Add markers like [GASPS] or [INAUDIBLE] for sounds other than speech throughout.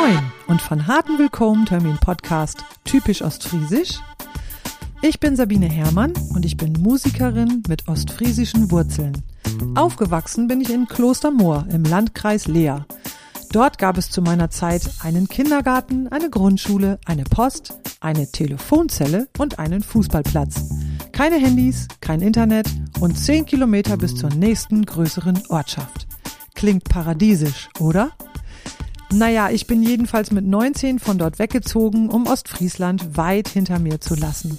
Moin und von harten Willkommen Termin Podcast typisch ostfriesisch. Ich bin Sabine Herrmann und ich bin Musikerin mit ostfriesischen Wurzeln. Aufgewachsen bin ich in Klostermoor im Landkreis Leer. Dort gab es zu meiner Zeit einen Kindergarten, eine Grundschule, eine Post, eine Telefonzelle und einen Fußballplatz. Keine Handys, kein Internet und zehn Kilometer bis zur nächsten größeren Ortschaft. Klingt paradiesisch, oder? Naja, ich bin jedenfalls mit 19 von dort weggezogen, um Ostfriesland weit hinter mir zu lassen.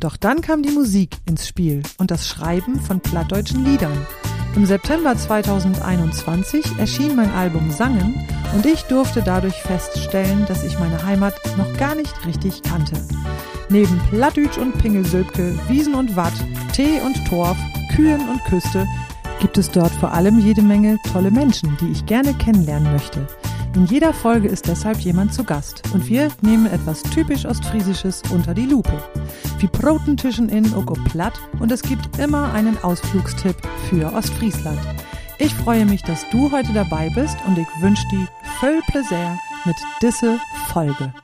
Doch dann kam die Musik ins Spiel und das Schreiben von plattdeutschen Liedern. Im September 2021 erschien mein Album Sangen und ich durfte dadurch feststellen, dass ich meine Heimat noch gar nicht richtig kannte. Neben Plattdütsch und Pingelsülpke, Wiesen und Watt, Tee und Torf, Kühen und Küste gibt es dort vor allem jede Menge tolle Menschen, die ich gerne kennenlernen möchte. In jeder Folge ist deshalb jemand zu Gast und wir nehmen etwas typisch Ostfriesisches unter die Lupe. Wie Protentischen in Oko Platt und es gibt immer einen Ausflugstipp für Ostfriesland. Ich freue mich, dass du heute dabei bist und ich wünsche dir voll Plaisir mit diese Folge.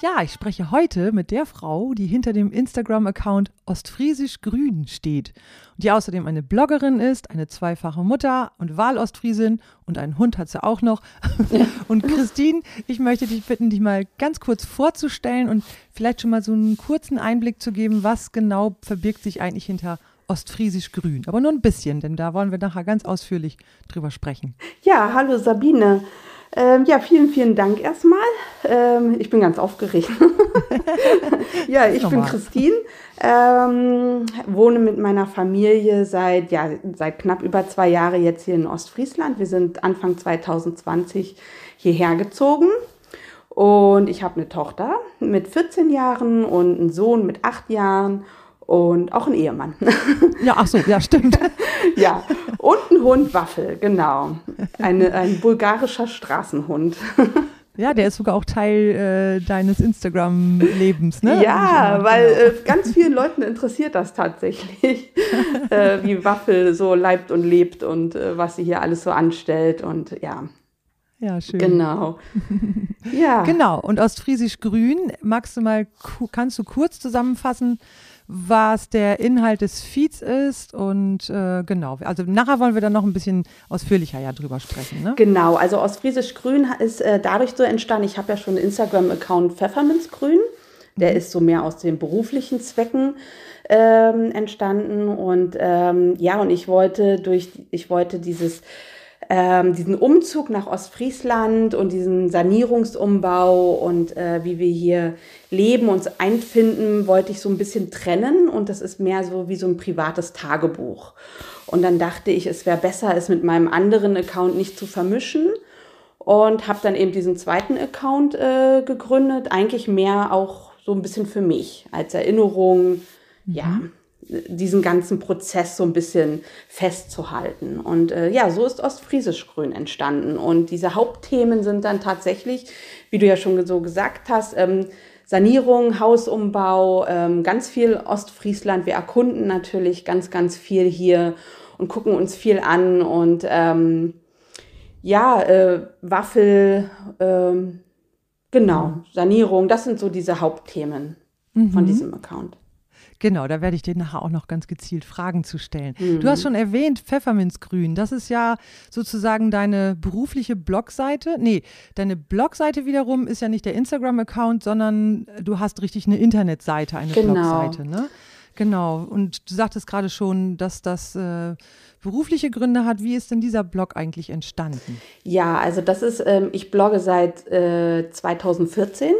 Ja, ich spreche heute mit der Frau, die hinter dem Instagram-Account Ostfriesisch Grün steht die außerdem eine Bloggerin ist, eine zweifache Mutter und Wahlostfriesin und einen Hund hat sie auch noch. [LAUGHS] und Christine, ich möchte dich bitten, dich mal ganz kurz vorzustellen und vielleicht schon mal so einen kurzen Einblick zu geben, was genau verbirgt sich eigentlich hinter Ostfriesisch Grün. Aber nur ein bisschen, denn da wollen wir nachher ganz ausführlich drüber sprechen. Ja, hallo Sabine. Ähm, ja, vielen, vielen Dank erstmal. Ähm, ich bin ganz aufgeregt. [LAUGHS] ja, ich bin Christine, ähm, wohne mit meiner Familie seit, ja, seit knapp über zwei Jahren jetzt hier in Ostfriesland. Wir sind Anfang 2020 hierher gezogen. Und ich habe eine Tochter mit 14 Jahren und einen Sohn mit 8 Jahren und auch einen Ehemann. Ja, ach so, ja, stimmt. [LAUGHS] ja, und ein Hund Waffel, genau. Eine, ein bulgarischer Straßenhund. [LAUGHS] Ja, der ist sogar auch Teil äh, deines Instagram-Lebens, ne? Ja, weil genau. äh, ganz vielen Leuten interessiert das tatsächlich, [LAUGHS] äh, wie Waffel so leibt und lebt und äh, was sie hier alles so anstellt und ja. Ja, schön. Genau. ja. Genau. Und Ostfriesisch Grün, magst du mal, kannst du kurz zusammenfassen, was der Inhalt des Feeds ist und äh, genau, also nachher wollen wir dann noch ein bisschen ausführlicher ja drüber sprechen. Ne? Genau, also Ostfriesisch Grün ist äh, dadurch so entstanden, ich habe ja schon einen Instagram-Account Pfefferminzgrün, der mhm. ist so mehr aus den beruflichen Zwecken ähm, entstanden und ähm, ja, und ich wollte durch, ich wollte dieses ähm, diesen Umzug nach Ostfriesland und diesen Sanierungsumbau und äh, wie wir hier leben, uns einfinden, wollte ich so ein bisschen trennen. Und das ist mehr so wie so ein privates Tagebuch. Und dann dachte ich, es wäre besser, es mit meinem anderen Account nicht zu vermischen. Und habe dann eben diesen zweiten Account äh, gegründet, eigentlich mehr auch so ein bisschen für mich als Erinnerung, mhm. ja, diesen ganzen Prozess so ein bisschen festzuhalten. Und äh, ja, so ist Ostfriesisch Grün entstanden. Und diese Hauptthemen sind dann tatsächlich, wie du ja schon so gesagt hast, ähm, Sanierung, Hausumbau, ähm, ganz viel Ostfriesland. Wir erkunden natürlich ganz, ganz viel hier und gucken uns viel an. Und ähm, ja, äh, Waffel, ähm, genau, Sanierung, das sind so diese Hauptthemen mhm. von diesem Account. Genau, da werde ich dir nachher auch noch ganz gezielt Fragen zu stellen. Mhm. Du hast schon erwähnt, Pfefferminzgrün. Das ist ja sozusagen deine berufliche Blogseite. Nee, deine Blogseite wiederum ist ja nicht der Instagram-Account, sondern du hast richtig eine Internetseite, eine genau. Blogseite, ne? Genau. Und du sagtest gerade schon, dass das äh, berufliche Gründe hat. Wie ist denn dieser Blog eigentlich entstanden? Ja, also das ist, ähm, ich blogge seit äh, 2014.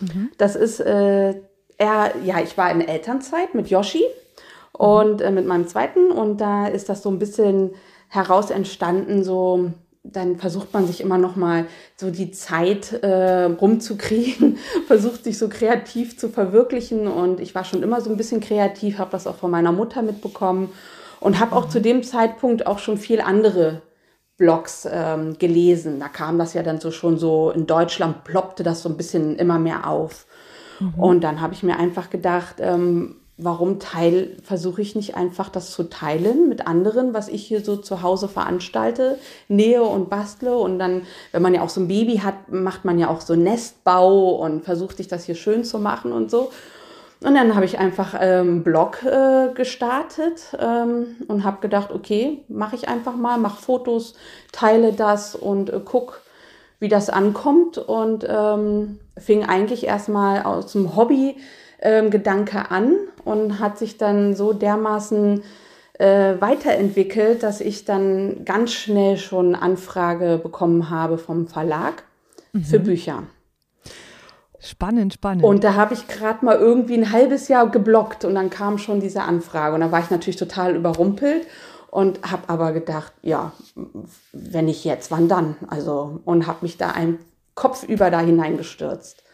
Mhm. Das ist äh, er, ja, ich war in Elternzeit mit Yoshi und äh, mit meinem zweiten und da ist das so ein bisschen heraus entstanden, so dann versucht man sich immer noch mal so die Zeit äh, rumzukriegen, [LAUGHS] versucht sich so kreativ zu verwirklichen und ich war schon immer so ein bisschen kreativ, habe das auch von meiner Mutter mitbekommen und habe auch zu dem Zeitpunkt auch schon viel andere Blogs ähm, gelesen. Da kam das ja dann so schon so in Deutschland ploppte das so ein bisschen immer mehr auf. Mhm. Und dann habe ich mir einfach gedacht, ähm, warum teil, versuche ich nicht einfach das zu teilen mit anderen, was ich hier so zu Hause veranstalte, nähe und bastle. Und dann, wenn man ja auch so ein Baby hat, macht man ja auch so Nestbau und versucht sich das hier schön zu machen und so. Und dann habe ich einfach einen ähm, Blog äh, gestartet ähm, und habe gedacht, okay, mache ich einfach mal, mache Fotos, teile das und äh, guck, wie das ankommt. Und ähm, fing eigentlich erstmal aus dem Hobby ähm, Gedanke an und hat sich dann so dermaßen äh, weiterentwickelt, dass ich dann ganz schnell schon Anfrage bekommen habe vom Verlag mhm. für Bücher. Spannend, spannend. Und da habe ich gerade mal irgendwie ein halbes Jahr geblockt und dann kam schon diese Anfrage. Und da war ich natürlich total überrumpelt und habe aber gedacht, ja, wenn nicht jetzt, wann dann? Also und habe mich da ein kopfüber da hineingestürzt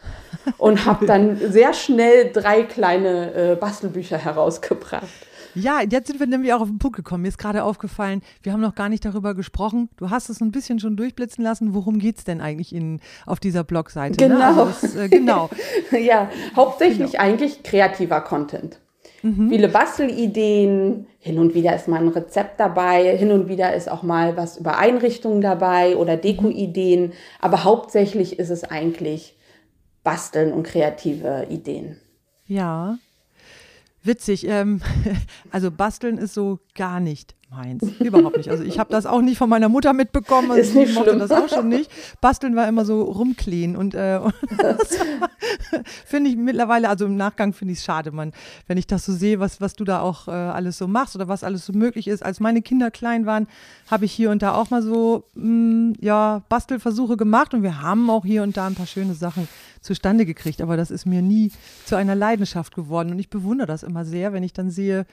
und habe dann [LAUGHS] sehr schnell drei kleine äh, Bastelbücher herausgebracht. Ja, jetzt sind wir nämlich auch auf den Punkt gekommen. Mir ist gerade aufgefallen, wir haben noch gar nicht darüber gesprochen. Du hast es ein bisschen schon durchblitzen lassen. Worum geht es denn eigentlich in, auf dieser Blogseite? Genau. Ne? Also es, äh, genau. [LAUGHS] ja, hauptsächlich genau. eigentlich kreativer Content. Mhm. Viele Bastelideen, hin und wieder ist mal ein Rezept dabei, hin und wieder ist auch mal was über Einrichtungen dabei oder Dekoideen, aber hauptsächlich ist es eigentlich Basteln und kreative Ideen. Ja, witzig. Ähm, [LAUGHS] also basteln ist so gar nicht meins. Überhaupt nicht. Also ich habe das auch nicht von meiner Mutter mitbekommen. Also ist nicht mochte schlimm. das auch schon nicht. Basteln war immer so rumklehen und, äh, [LAUGHS] finde ich mittlerweile, also im Nachgang finde ich es schade, man, wenn ich das so sehe, was, was du da auch äh, alles so machst oder was alles so möglich ist. Als meine Kinder klein waren, habe ich hier und da auch mal so, mh, hm, ja, Bastelversuche gemacht und wir haben auch hier und da ein paar schöne Sachen zustande gekriegt, aber das ist mir nie zu einer Leidenschaft geworden und ich bewundere das immer sehr, wenn ich dann sehe,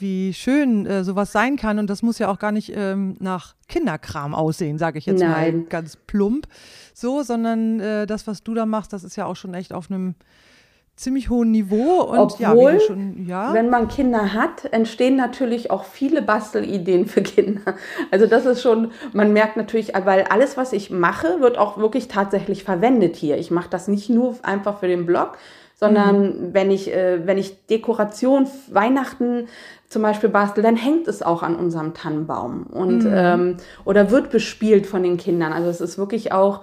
wie schön äh, sowas sein kann. Und das muss ja auch gar nicht ähm, nach Kinderkram aussehen, sage ich jetzt Nein. mal ganz plump. So, sondern äh, das, was du da machst, das ist ja auch schon echt auf einem ziemlich hohen Niveau. Und Obwohl, ja, schon, ja. wenn man Kinder hat, entstehen natürlich auch viele Bastelideen für Kinder. Also das ist schon, man merkt natürlich, weil alles, was ich mache, wird auch wirklich tatsächlich verwendet hier. Ich mache das nicht nur einfach für den Blog, sondern mhm. wenn ich, äh, wenn ich Dekoration Weihnachten zum Beispiel bastel, dann hängt es auch an unserem Tannenbaum und mhm. ähm, oder wird bespielt von den Kindern. Also es ist wirklich auch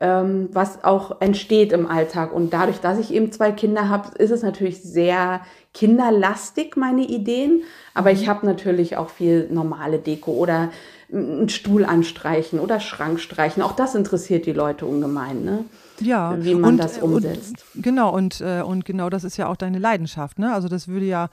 ähm, was auch entsteht im Alltag. Und dadurch, dass ich eben zwei Kinder habe, ist es natürlich sehr kinderlastig, meine Ideen. Aber ich mhm. habe natürlich auch viel normale Deko oder einen Stuhl anstreichen oder Schrank streichen. Auch das interessiert die Leute ungemein, ne? Ja, wie man und, das umsetzt. Und, genau, und, äh, und genau das ist ja auch deine Leidenschaft, ne? Also das würde ja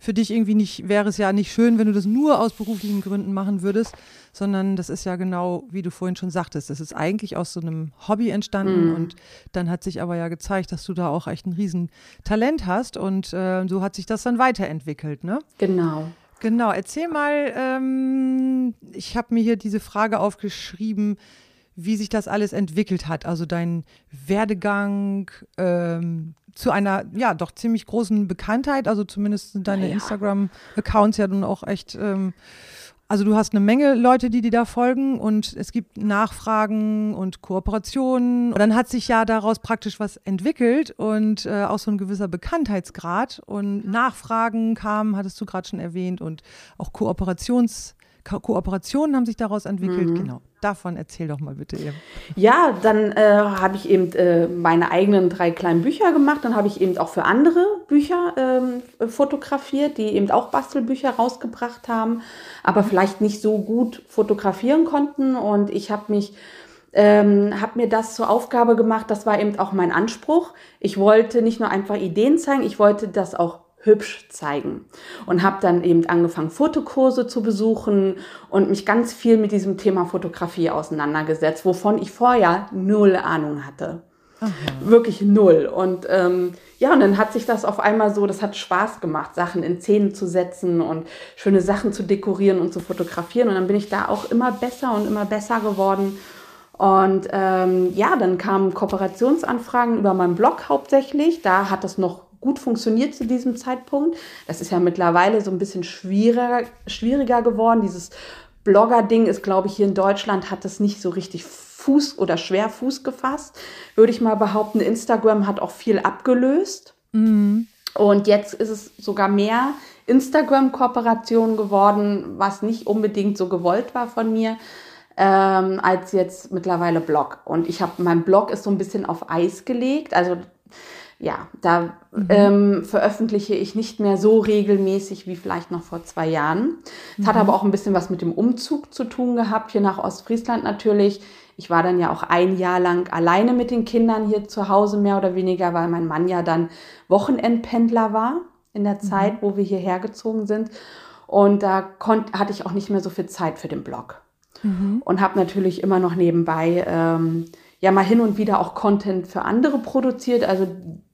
für dich irgendwie nicht, wäre es ja nicht schön, wenn du das nur aus beruflichen Gründen machen würdest, sondern das ist ja genau, wie du vorhin schon sagtest, das ist eigentlich aus so einem Hobby entstanden mm. und dann hat sich aber ja gezeigt, dass du da auch echt ein Riesentalent hast und äh, so hat sich das dann weiterentwickelt, ne? Genau. Genau, erzähl mal, ähm, ich habe mir hier diese Frage aufgeschrieben, wie sich das alles entwickelt hat, also dein Werdegang, ähm, zu einer, ja, doch ziemlich großen Bekanntheit. Also zumindest sind deine ja. Instagram-Accounts ja nun auch echt, ähm, also du hast eine Menge Leute, die dir da folgen und es gibt Nachfragen und Kooperationen. Und dann hat sich ja daraus praktisch was entwickelt und äh, auch so ein gewisser Bekanntheitsgrad und Nachfragen kamen, hattest du gerade schon erwähnt, und auch Kooperations- Ko Kooperationen haben sich daraus entwickelt. Mhm. Genau. Davon erzähl doch mal bitte eben. Ja, dann äh, habe ich eben äh, meine eigenen drei kleinen Bücher gemacht. Dann habe ich eben auch für andere Bücher ähm, fotografiert, die eben auch Bastelbücher rausgebracht haben, aber vielleicht nicht so gut fotografieren konnten. Und ich habe mich ähm, habe mir das zur Aufgabe gemacht, das war eben auch mein Anspruch. Ich wollte nicht nur einfach Ideen zeigen, ich wollte das auch hübsch zeigen. Und habe dann eben angefangen, Fotokurse zu besuchen und mich ganz viel mit diesem Thema Fotografie auseinandergesetzt, wovon ich vorher null Ahnung hatte. Aha. Wirklich null. Und ähm, ja, und dann hat sich das auf einmal so, das hat Spaß gemacht, Sachen in Szenen zu setzen und schöne Sachen zu dekorieren und zu fotografieren. Und dann bin ich da auch immer besser und immer besser geworden. Und ähm, ja, dann kamen Kooperationsanfragen über meinen Blog hauptsächlich. Da hat das noch gut funktioniert zu diesem Zeitpunkt. Das ist ja mittlerweile so ein bisschen schwieriger, schwieriger geworden. Dieses Blogger-Ding ist, glaube ich, hier in Deutschland hat es nicht so richtig Fuß oder schwer Fuß gefasst, würde ich mal behaupten. Instagram hat auch viel abgelöst. Mhm. Und jetzt ist es sogar mehr Instagram-Kooperation geworden, was nicht unbedingt so gewollt war von mir, ähm, als jetzt mittlerweile Blog. Und ich habe, mein Blog ist so ein bisschen auf Eis gelegt. Also ja, da mhm. ähm, veröffentliche ich nicht mehr so regelmäßig wie vielleicht noch vor zwei Jahren. Es mhm. hat aber auch ein bisschen was mit dem Umzug zu tun gehabt, hier nach Ostfriesland natürlich. Ich war dann ja auch ein Jahr lang alleine mit den Kindern hier zu Hause, mehr oder weniger, weil mein Mann ja dann Wochenendpendler war in der Zeit, mhm. wo wir hierher gezogen sind. Und da konnt, hatte ich auch nicht mehr so viel Zeit für den Blog. Mhm. Und habe natürlich immer noch nebenbei ähm, ja mal hin und wieder auch Content für andere produziert. Also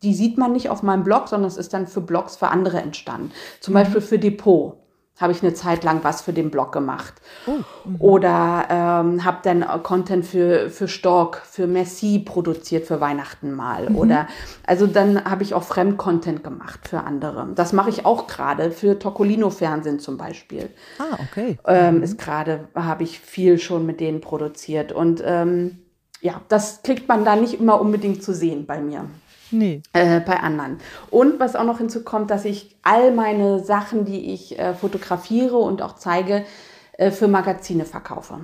die sieht man nicht auf meinem Blog, sondern es ist dann für Blogs für andere entstanden. Zum mhm. Beispiel für Depot habe ich eine Zeit lang was für den Blog gemacht. Oh, mhm. Oder ähm, habe dann Content für, für Stork, für Messi produziert für Weihnachten mal. Mhm. Oder also dann habe ich auch Fremdcontent gemacht für andere. Das mache ich auch gerade für Tocolino Fernsehen zum Beispiel. Ah, okay. Ähm, mhm. Ist gerade, habe ich viel schon mit denen produziert. Und ähm, ja, das kriegt man da nicht immer unbedingt zu sehen bei mir. Nee. Äh, bei anderen. Und was auch noch hinzukommt, dass ich all meine Sachen, die ich äh, fotografiere und auch zeige, äh, für Magazine verkaufe.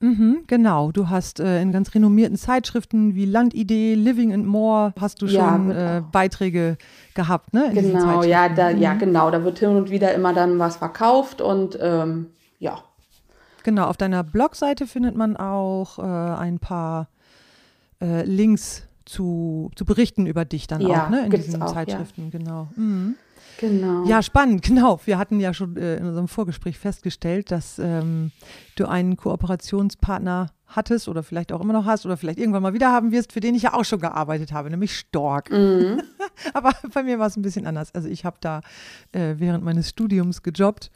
Mhm, genau, du hast äh, in ganz renommierten Zeitschriften wie Landidee, Living and More hast du schon ja, genau. äh, Beiträge gehabt, ne? genau, ja, da, mhm. ja, genau. Da wird hin und wieder immer dann was verkauft und ähm, ja. Genau, auf deiner Blogseite findet man auch äh, ein paar äh, Links zu, zu berichten über dich dann ja, auch, ne? In diesen auch, Zeitschriften, ja. genau. Mhm. Genau. Ja, spannend, genau. Wir hatten ja schon äh, in unserem Vorgespräch festgestellt, dass ähm, du einen Kooperationspartner hattest oder vielleicht auch immer noch hast oder vielleicht irgendwann mal wieder haben wirst, für den ich ja auch schon gearbeitet habe, nämlich Stork. Mhm. [LAUGHS] Aber bei mir war es ein bisschen anders. Also ich habe da äh, während meines Studiums gejobbt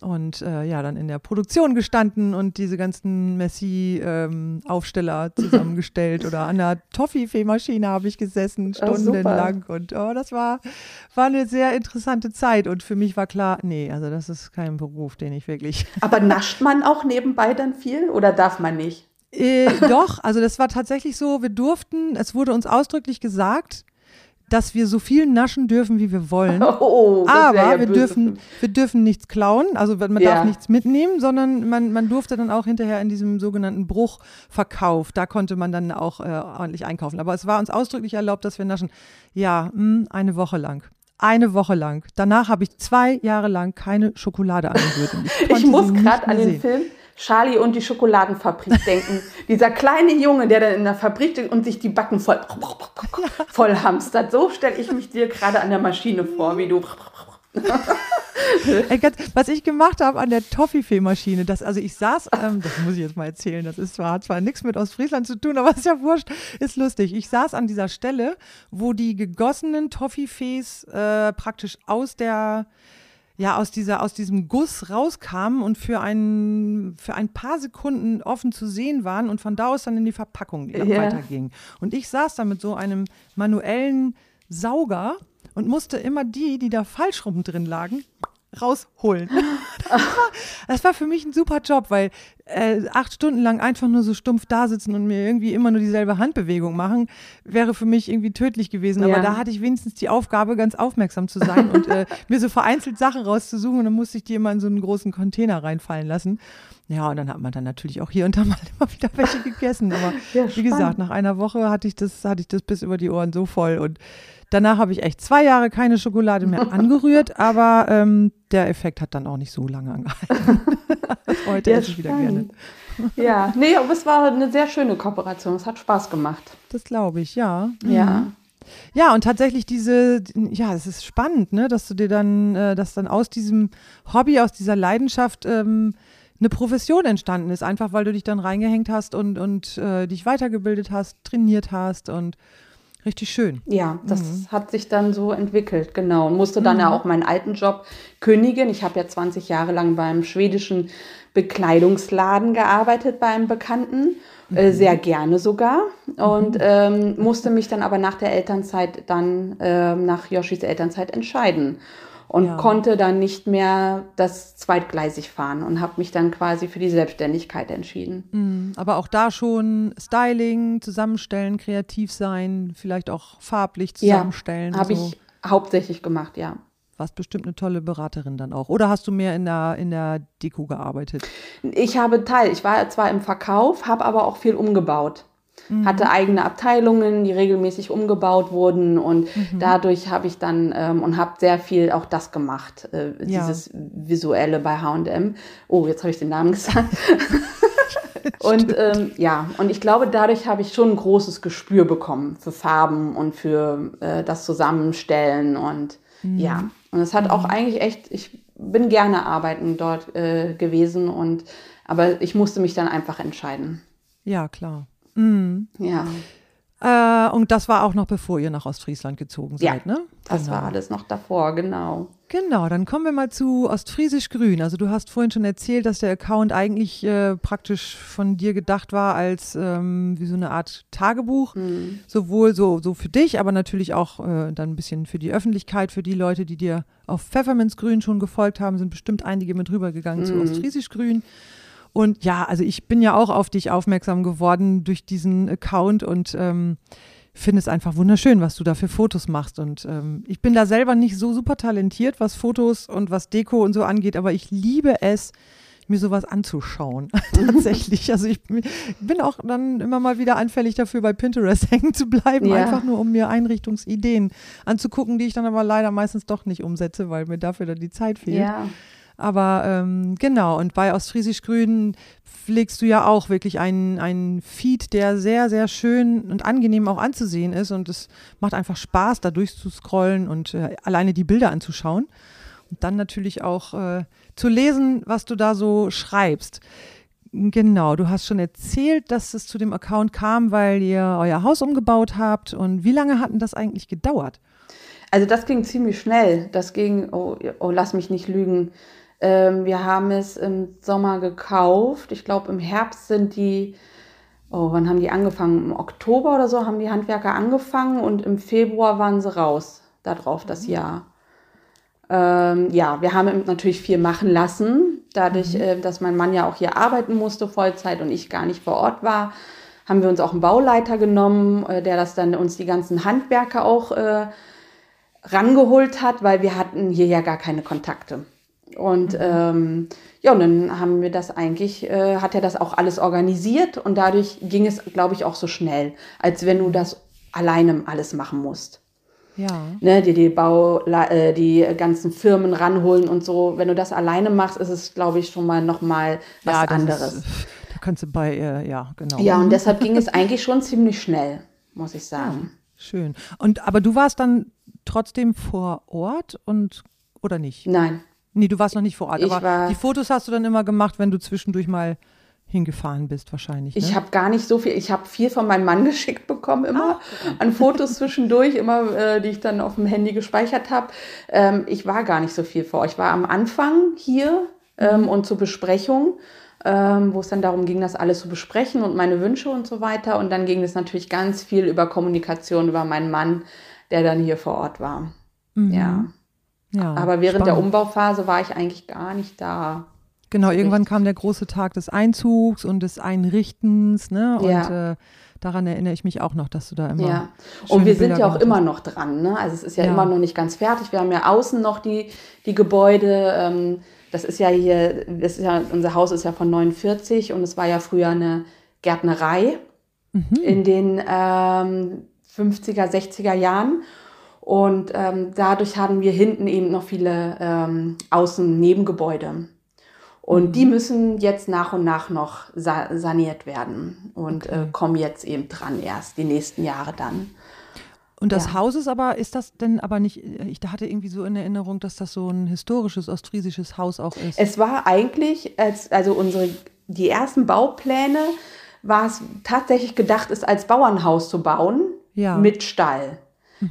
und äh, ja, dann in der Produktion gestanden und diese ganzen Messi-Aufsteller ähm, [LAUGHS] zusammengestellt oder an der Toffifee-Maschine habe ich gesessen, ah, stundenlang. Oh, und oh, das war, war eine sehr interessante Zeit. Und für mich war klar, nee, also das ist kein Beruf, den ich wirklich. [LAUGHS] Aber nascht man auch nebenbei dann viel oder darf man nicht? Äh, doch, also das war tatsächlich so, wir durften, es wurde uns ausdrücklich gesagt, dass wir so viel naschen dürfen, wie wir wollen. [LAUGHS] Oh, aber ja wir, dürfen, wir dürfen nichts klauen, also man ja. darf nichts mitnehmen, sondern man, man durfte dann auch hinterher in diesem sogenannten Bruchverkauf, da konnte man dann auch äh, ordentlich einkaufen. Aber es war uns ausdrücklich erlaubt, dass wir naschen. Ja, mh, hm, eine Woche lang. Eine Woche lang. Danach habe ich zwei Jahre lang keine Schokolade angerührt. ich, [LAUGHS] ich muss gerade an den Film Charlie und die Schokoladenfabrik [LAUGHS] denken. Dieser kleine Junge, der dann in der Fabrik und sich die Backen voll, [LAUGHS] voll hamstert. So stelle ich mich dir gerade an der Maschine vor, wie du. was ich gemacht habe an der Toffifee-Maschine, das, also ich saß, ähm, das muss ich jetzt mal erzählen, das ist zwar, hat zwar nichts mit Ostfriesland zu tun, aber ist ja wurscht, ist lustig. Ich saß an dieser Stelle, wo die gegossenen Toffifees äh, praktisch aus der ja aus dieser aus diesem Guss rauskamen und für ein für ein paar Sekunden offen zu sehen waren und von da aus dann in die Verpackung yeah. weiterging. Und ich saß da mit so einem manuellen Sauger und musste immer die, die da falsch rum drin lagen, rausholen. [LAUGHS] das war für mich ein super Job, weil äh, acht Stunden lang einfach nur so stumpf da sitzen und mir irgendwie immer nur dieselbe Handbewegung machen, wäre für mich irgendwie tödlich gewesen. Aber ja. da hatte ich wenigstens die Aufgabe, ganz aufmerksam zu sein und äh, [LAUGHS] mir so vereinzelt Sachen rauszusuchen und dann musste ich die immer in so einen großen Container reinfallen lassen. Ja, und dann hat man dann natürlich auch hier und da mal [LAUGHS] immer wieder welche gegessen. Aber ja, wie gesagt, nach einer Woche hatte ich das, hatte ich das bis über die Ohren so voll und Danach habe ich echt zwei Jahre keine Schokolade mehr [LAUGHS] angerührt, aber ähm, der Effekt hat dann auch nicht so lange angehalten. [LAUGHS] Heute ja, esse ich wieder gerne. Ja, nee, aber es war eine sehr schöne Kooperation. Es hat Spaß gemacht. Das glaube ich, ja. Ja. Mhm. Ja, und tatsächlich diese, ja, es ist spannend, ne, dass du dir dann, äh, dass dann aus diesem Hobby, aus dieser Leidenschaft ähm, eine Profession entstanden ist, einfach weil du dich dann reingehängt hast und, und äh, dich weitergebildet hast, trainiert hast und Richtig schön. Ja, das mhm. hat sich dann so entwickelt, genau. Und musste dann mhm. ja auch meinen alten Job kündigen. Ich habe ja 20 Jahre lang beim schwedischen Bekleidungsladen gearbeitet bei einem Bekannten, äh, mhm. äh, sehr gerne sogar. Und mhm. ähm, musste mich dann aber nach der Elternzeit dann, äh, nach Yoshis Elternzeit entscheiden und ja. konnte dann nicht mehr das zweitgleisig fahren und habe mich dann quasi für die Selbstständigkeit entschieden. Mhm. Aber auch da schon Styling, zusammenstellen, kreativ sein, vielleicht auch farblich zusammenstellen. Ja, habe so. ich hauptsächlich gemacht, ja. Warst bestimmt eine tolle Beraterin dann auch. Oder hast du mehr in der, in der Deko gearbeitet? Ich habe Teil. Ich war zwar im Verkauf, habe aber auch viel umgebaut. Mhm. Hatte eigene Abteilungen, die regelmäßig umgebaut wurden und mhm. dadurch habe ich dann ähm, und habe sehr viel auch das gemacht, äh, ja. dieses visuelle bei H&M. Oh, jetzt habe ich den Namen gesagt. [LAUGHS] und ähm, ja, und ich glaube, dadurch habe ich schon ein großes Gespür bekommen für Farben und für äh, das Zusammenstellen und mhm. ja, und es hat auch mhm. eigentlich echt, ich bin gerne arbeiten dort äh, gewesen und aber ich musste mich dann einfach entscheiden. Ja, klar. Mhm. Ja. Äh, und das war auch noch bevor ihr nach Ostfriesland gezogen seid, ja, ne? Das genau. war alles noch davor, genau. Genau, dann kommen wir mal zu Ostfriesisch Grün. Also du hast vorhin schon erzählt, dass der Account eigentlich äh, praktisch von dir gedacht war als ähm, wie so eine Art Tagebuch, mhm. sowohl so, so für dich, aber natürlich auch äh, dann ein bisschen für die Öffentlichkeit, für die Leute, die dir auf Pfefferminzgrün schon gefolgt haben, sind bestimmt einige mit rübergegangen mhm. zu Ostfriesisch Grün. Und ja, also ich bin ja auch auf dich aufmerksam geworden durch diesen Account und ähm, finde es einfach wunderschön, was du da für Fotos machst. Und ähm, ich bin da selber nicht so super talentiert, was Fotos und was Deko und so angeht, aber ich liebe es, mir sowas anzuschauen. [LAUGHS] Tatsächlich. Also ich bin auch dann immer mal wieder anfällig dafür, bei Pinterest [LAUGHS] hängen zu bleiben, ja. einfach nur um mir Einrichtungsideen anzugucken, die ich dann aber leider meistens doch nicht umsetze, weil mir dafür dann die Zeit fehlt. Ja. Aber ähm, genau, und bei Ostfriesisch Grün pflegst du ja auch wirklich einen, einen Feed, der sehr, sehr schön und angenehm auch anzusehen ist. Und es macht einfach Spaß, da durchzuscrollen und äh, alleine die Bilder anzuschauen. Und dann natürlich auch äh, zu lesen, was du da so schreibst. Genau, du hast schon erzählt, dass es zu dem Account kam, weil ihr euer Haus umgebaut habt. Und wie lange hat denn das eigentlich gedauert? Also das ging ziemlich schnell. Das ging, oh, oh lass mich nicht lügen, ähm, wir haben es im Sommer gekauft. Ich glaube, im Herbst sind die, oh, wann haben die angefangen? Im Oktober oder so haben die Handwerker angefangen und im Februar waren sie raus, darauf das mhm. Jahr. Ähm, ja, wir haben natürlich viel machen lassen. Dadurch, mhm. äh, dass mein Mann ja auch hier arbeiten musste, Vollzeit und ich gar nicht vor Ort war, haben wir uns auch einen Bauleiter genommen, äh, der das dann uns die ganzen Handwerker auch äh, rangeholt hat, weil wir hatten hier ja gar keine Kontakte. Und mhm. ähm, ja, und dann haben wir das eigentlich, äh, hat er das auch alles organisiert und dadurch ging es, glaube ich, auch so schnell, als wenn du das alleine alles machen musst. Ja. Ne, dir die Bau, äh, die ganzen Firmen ranholen und so. Wenn du das alleine machst, ist es, glaube ich, schon mal noch mal was ja, anderes. Ist, da kannst du bei, äh, ja, genau. Ja, und deshalb ging es eigentlich schon ziemlich schnell, muss ich sagen. Ja, schön. Und aber du warst dann trotzdem vor Ort und oder nicht? Nein. Nee, du warst noch nicht vor Ort. Ich aber die Fotos hast du dann immer gemacht, wenn du zwischendurch mal hingefahren bist, wahrscheinlich. Ne? Ich habe gar nicht so viel. Ich habe viel von meinem Mann [LAUGHS] geschickt bekommen, immer ah. an Fotos zwischendurch, immer, äh, die ich dann auf dem Handy gespeichert habe. Ähm, ich war gar nicht so viel vor. Ich war am Anfang hier ähm, mhm. und zur Besprechung. Ähm, wo es dann darum ging, das alles zu besprechen und meine Wünsche und so weiter. Und dann ging es natürlich ganz viel über Kommunikation, über meinen Mann, der dann hier vor Ort war. Mhm. Ja. Ja, Aber während spannend. der Umbauphase war ich eigentlich gar nicht da. Genau, irgendwann Richtig. kam der große Tag des Einzugs und des Einrichtens, ne? Und ja. äh, daran erinnere ich mich auch noch, dass du da immer. Ja, und wir sind ja auch immer noch dran, ne? Also es ist ja, ja, immer noch nicht ganz fertig. Wir haben ja außen noch die, die Gebäude. Ähm, das ist ja hier, das ist ja, unser Haus ist ja von 49 und es war ja früher eine Gärtnerei mhm. in den ähm, 50er, 60er Jahren. Und ähm, dadurch haben wir hinten eben noch viele ähm, Außennebengebäude. Und mhm. die müssen jetzt nach und nach noch sa saniert werden und okay. äh, kommen jetzt eben dran erst, die nächsten Jahre dann. Und das ja. Haus ist aber, ist das denn aber nicht, ich hatte irgendwie so in Erinnerung, dass das so ein historisches ostfriesisches Haus auch ist. Es war eigentlich, als, also unsere, die ersten Baupläne war es tatsächlich gedacht, es als Bauernhaus zu bauen ja. mit Stall.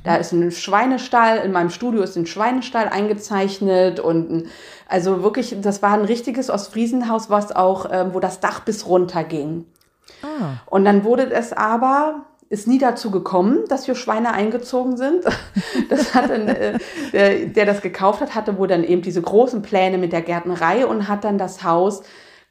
Da ist ein Schweinestall, in meinem Studio ist ein Schweinestall eingezeichnet und ein, also wirklich, das war ein richtiges Ostfriesenhaus, was auch, ähm, wo das Dach bis runter ging. Ah. Und dann wurde es aber, ist nie dazu gekommen, dass wir Schweine eingezogen sind. [LAUGHS] Das hat dann, äh, der, der das gekauft hat, hatte wohl dann eben diese großen Pläne mit der Gärtnerei und hat dann das Haus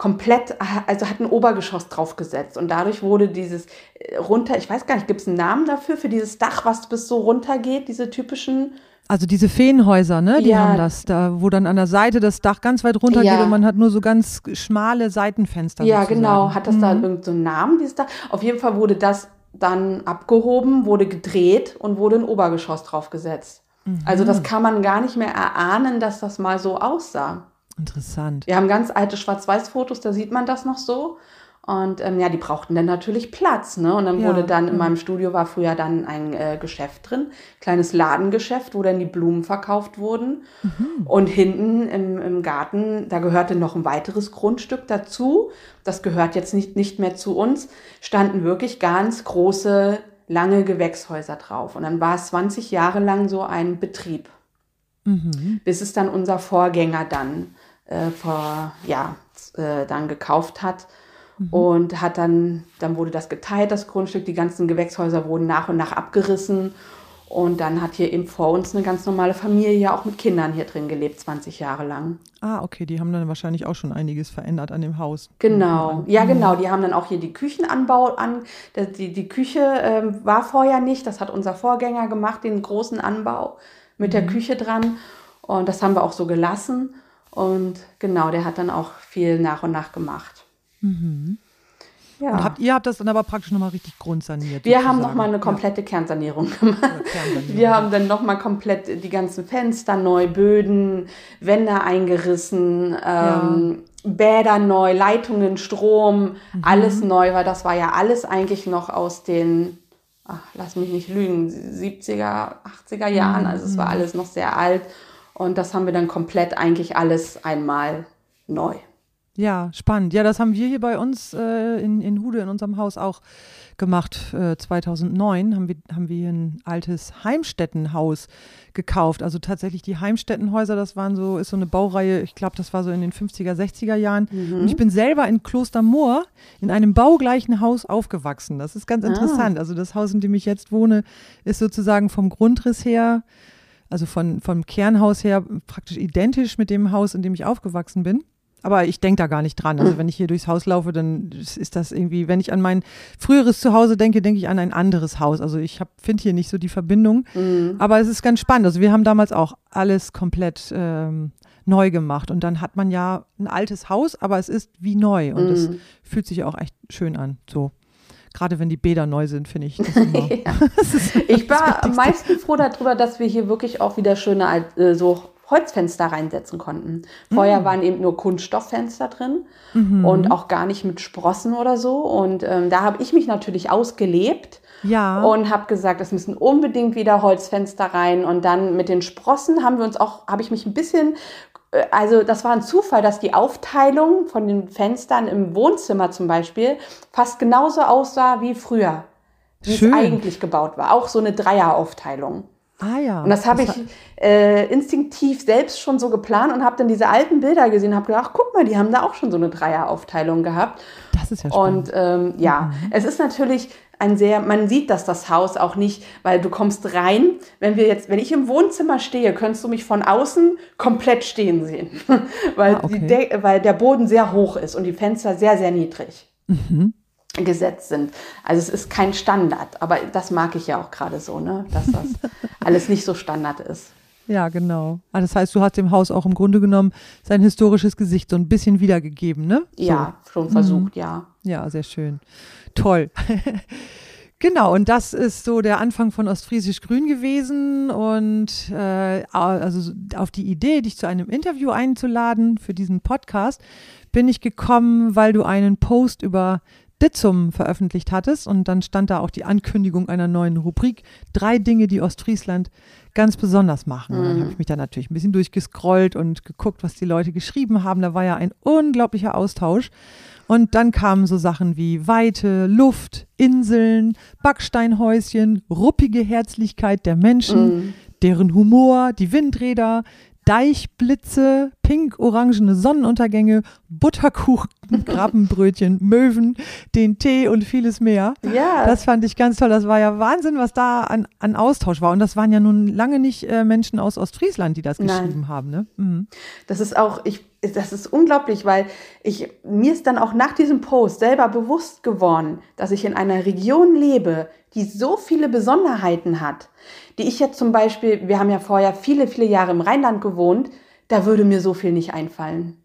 komplett, also hat ein Obergeschoss draufgesetzt und dadurch wurde dieses äh, runter, ich weiß gar nicht, gibt es einen Namen dafür, für dieses Dach, was bis so runter geht, diese typischen Also diese Feenhäuser, ne? Die Ja. haben das, da, wo dann an der Seite das Dach ganz weit runter Ja. geht und man hat nur so ganz schmale Seitenfenster. Ja, sozusagen. genau. Hat das da irgendeinen so einen Namen, dieses da? Auf jeden Fall wurde das dann abgehoben, wurde gedreht und wurde ein Obergeschoss draufgesetzt. Also das kann man gar nicht mehr erahnen, dass das mal so aussah. Interessant. Wir haben ganz alte Schwarz-Weiß-Fotos, da sieht man das noch so. Und ähm, ja, die brauchten dann natürlich Platz. Ne? Und dann Ja, wurde dann in meinem Studio war früher dann ein äh, Geschäft drin, kleines Ladengeschäft, wo dann die Blumen verkauft wurden. Mhm. Und hinten im, im Garten, da gehörte noch ein weiteres Grundstück dazu. Das gehört jetzt nicht, nicht mehr zu uns. Standen wirklich ganz große, lange Gewächshäuser drauf. Und dann war es 20 Jahre lang so ein Betrieb Mhm. bis es dann unser Vorgänger dann äh, vor, ja, äh, dann gekauft hat. Und hat dann, dann wurde das geteilt, das Grundstück, die ganzen Gewächshäuser wurden nach und nach abgerissen. Und dann hat hier eben vor uns eine ganz normale Familie, auch mit Kindern hier drin gelebt, 20 Jahre lang. Ah, okay, die haben dann wahrscheinlich auch schon einiges verändert an dem Haus. Genau, ja genau, die haben dann auch hier die Küchenanbau an. Die, die, Küche ähm, war vorher nicht, das hat unser Vorgänger gemacht, den großen Anbau mit der Küche dran. Und das haben wir auch so gelassen. Und genau, der hat dann auch viel nach und nach gemacht. Ja. Und habt, ihr habt das dann aber praktisch nochmal richtig grundsaniert. wir haben nochmal eine komplette Kernsanierung gemacht. Ja, Kernsanierung. Wir haben dann nochmal komplett die ganzen Fenster neu, Böden, Wände eingerissen, ähm, Bäder neu, Leitungen, Strom, Mhm. alles neu, weil das war ja alles eigentlich noch aus den, ach, lass mich nicht lügen, 70er, 80er Jahren. Also es war Mhm. alles noch sehr alt. Und das haben wir dann komplett eigentlich alles einmal neu. Ja, spannend. Ja, das haben wir hier bei uns äh, in, in Hude in unserem Haus auch gemacht. Äh, 2009 haben wir, haben wir hier ein altes Heimstättenhaus gekauft. Also tatsächlich die Heimstättenhäuser, das waren so, ist so eine Baureihe, ich glaube, das war so in den 50er, 60er Jahren. Und ich bin selber in Klostermoor in einem baugleichen Haus aufgewachsen. Das ist ganz interessant. Also das Haus, in dem ich jetzt wohne, ist sozusagen vom Grundriss her, also von, vom Kernhaus her praktisch identisch mit dem Haus, in dem ich aufgewachsen bin. Aber ich denke da gar nicht dran. Also wenn ich hier durchs Haus laufe, dann ist das irgendwie, wenn ich an mein früheres Zuhause denke, denke ich an ein anderes Haus. Also ich finde hier nicht so die Verbindung. Aber es ist ganz spannend. Also wir haben damals auch alles komplett ähm, neu gemacht. Und dann hat man ja ein altes Haus, aber es ist wie neu. Und es fühlt sich auch echt schön an. So. Gerade wenn die Bäder neu sind, finde ich das [LAUGHS] immer. [LAUGHS] das ist Ich war am meisten froh darüber, dass wir hier wirklich auch wieder schöne äh, so Holzfenster reinsetzen konnten. Vorher Mm. waren eben nur Kunststofffenster drin Mhm. und auch gar nicht mit Sprossen oder so. Und ähm, da habe ich mich natürlich ausgelebt Ja. und habe gesagt, es müssen unbedingt wieder Holzfenster rein. Und dann mit den Sprossen haben wir uns auch, habe ich mich ein bisschen, also das war ein Zufall, dass die Aufteilung von den Fenstern im Wohnzimmer zum Beispiel fast genauso aussah wie früher, wie Schön. es eigentlich gebaut war. Auch so eine Dreieraufteilung. ah ja. Und das habe ich äh, instinktiv selbst schon so geplant und habe dann diese alten Bilder gesehen und habe gedacht, ach, guck mal, die haben da auch schon so eine Dreieraufteilung gehabt. Das ist ja spannend. Und ähm, ja, es ist natürlich ein sehr, man sieht das das Haus auch nicht, weil du kommst rein. Wenn wir jetzt, wenn ich im Wohnzimmer stehe, könntest du mich von außen komplett stehen sehen, [LAUGHS] weil, Ah, okay. De weil der Boden sehr hoch ist und die Fenster sehr, sehr niedrig Mhm. gesetzt sind. Also es ist kein Standard, aber das mag ich ja auch gerade so, ne, dass das [LAUGHS] alles nicht so Standard ist. Ja, genau. Ah, das heißt, du hast dem Haus auch im Grunde genommen sein historisches Gesicht so ein bisschen wiedergegeben, ne? So. Ja, schon versucht, ja. Ja, sehr schön. Toll. [LAUGHS] Genau, und das ist so der Anfang von Ostfriesisch Grün gewesen. Und äh, also auf die Idee, dich zu einem Interview einzuladen für diesen Podcast, bin ich gekommen, weil du einen Post über Ditzum veröffentlicht hattest. Und dann stand da auch die Ankündigung einer neuen Rubrik. Drei Dinge, die Ostfriesland ganz besonders machen. Und dann habe ich mich da natürlich ein bisschen durchgescrollt und geguckt, was die Leute geschrieben haben. Da war ja ein unglaublicher Austausch. Und dann kamen so Sachen wie Weite, Luft, Inseln, Backsteinhäuschen, ruppige Herzlichkeit der Menschen, deren Humor, die Windräder, Deichblitze, pink-orangene Sonnenuntergänge, Butterkuchen, Krabbenbrötchen, [LAUGHS] Möwen, den Tee und vieles mehr. Ja. Das fand ich ganz toll. Das war ja Wahnsinn, was da an, an Austausch war. Und das waren ja nun lange nicht äh, Menschen aus Ostfriesland, die das Nein. geschrieben haben. Ne? Mhm. Das ist auch, ich das ist unglaublich, weil ich, mir ist dann auch nach diesem Post selber bewusst geworden, dass ich in einer Region lebe, die so viele Besonderheiten hat, die ich jetzt zum Beispiel, wir haben ja vorher viele, viele Jahre im Rheinland gewohnt, da würde mir so viel nicht einfallen.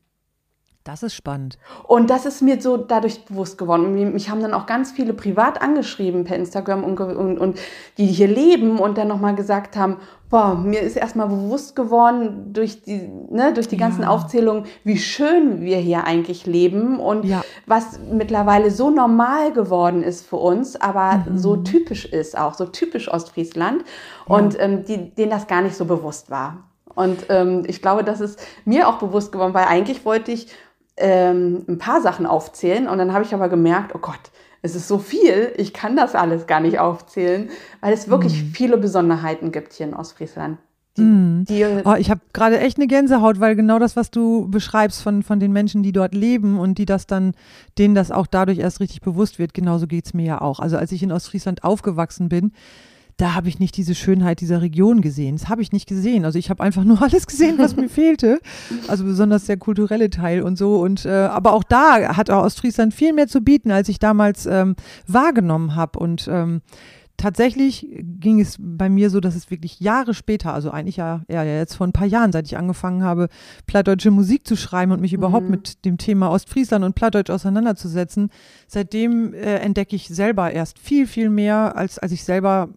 Das ist spannend. Und das ist mir so dadurch bewusst geworden. Mich haben dann auch ganz viele privat angeschrieben per Instagram und, und, und die hier leben und dann nochmal gesagt haben, boah, mir ist erstmal bewusst geworden durch die, ne, durch die ganzen ja. Aufzählungen, wie schön wir hier eigentlich leben und ja. was mittlerweile so normal geworden ist für uns, aber mhm. so typisch ist auch, so typisch Ostfriesland ja. und ähm, die, denen das gar nicht so bewusst war. Und ähm, ich glaube, das ist mir auch bewusst geworden, weil eigentlich wollte ich ähm, ein paar Sachen aufzählen und dann habe ich aber gemerkt, oh Gott, es ist so viel, ich kann das alles gar nicht aufzählen, weil es wirklich mhm. viele Besonderheiten gibt hier in Ostfriesland. Die, mhm. die, oh, ich habe gerade echt eine Gänsehaut, weil genau das, was du beschreibst von, von den Menschen, die dort leben und die das dann, denen das auch dadurch erst richtig bewusst wird, genauso geht es mir ja auch. Also als ich in Ostfriesland aufgewachsen bin, da habe ich nicht diese Schönheit dieser Region gesehen. Das habe ich nicht gesehen. Also ich habe einfach nur [LAUGHS] alles gesehen, was mir fehlte. Also besonders der kulturelle Teil und so. Und äh, aber auch da hat auch Ostfriesland viel mehr zu bieten, als ich damals ähm, wahrgenommen habe. Und ähm, tatsächlich ging es bei mir so, dass es wirklich Jahre später, also eigentlich ja, ja jetzt vor ein paar Jahren, seit ich angefangen habe, plattdeutsche Musik zu schreiben und mich mhm. überhaupt mit dem Thema Ostfriesland und Plattdeutsch auseinanderzusetzen, seitdem äh, entdecke ich selber erst viel, viel mehr, als als ich selber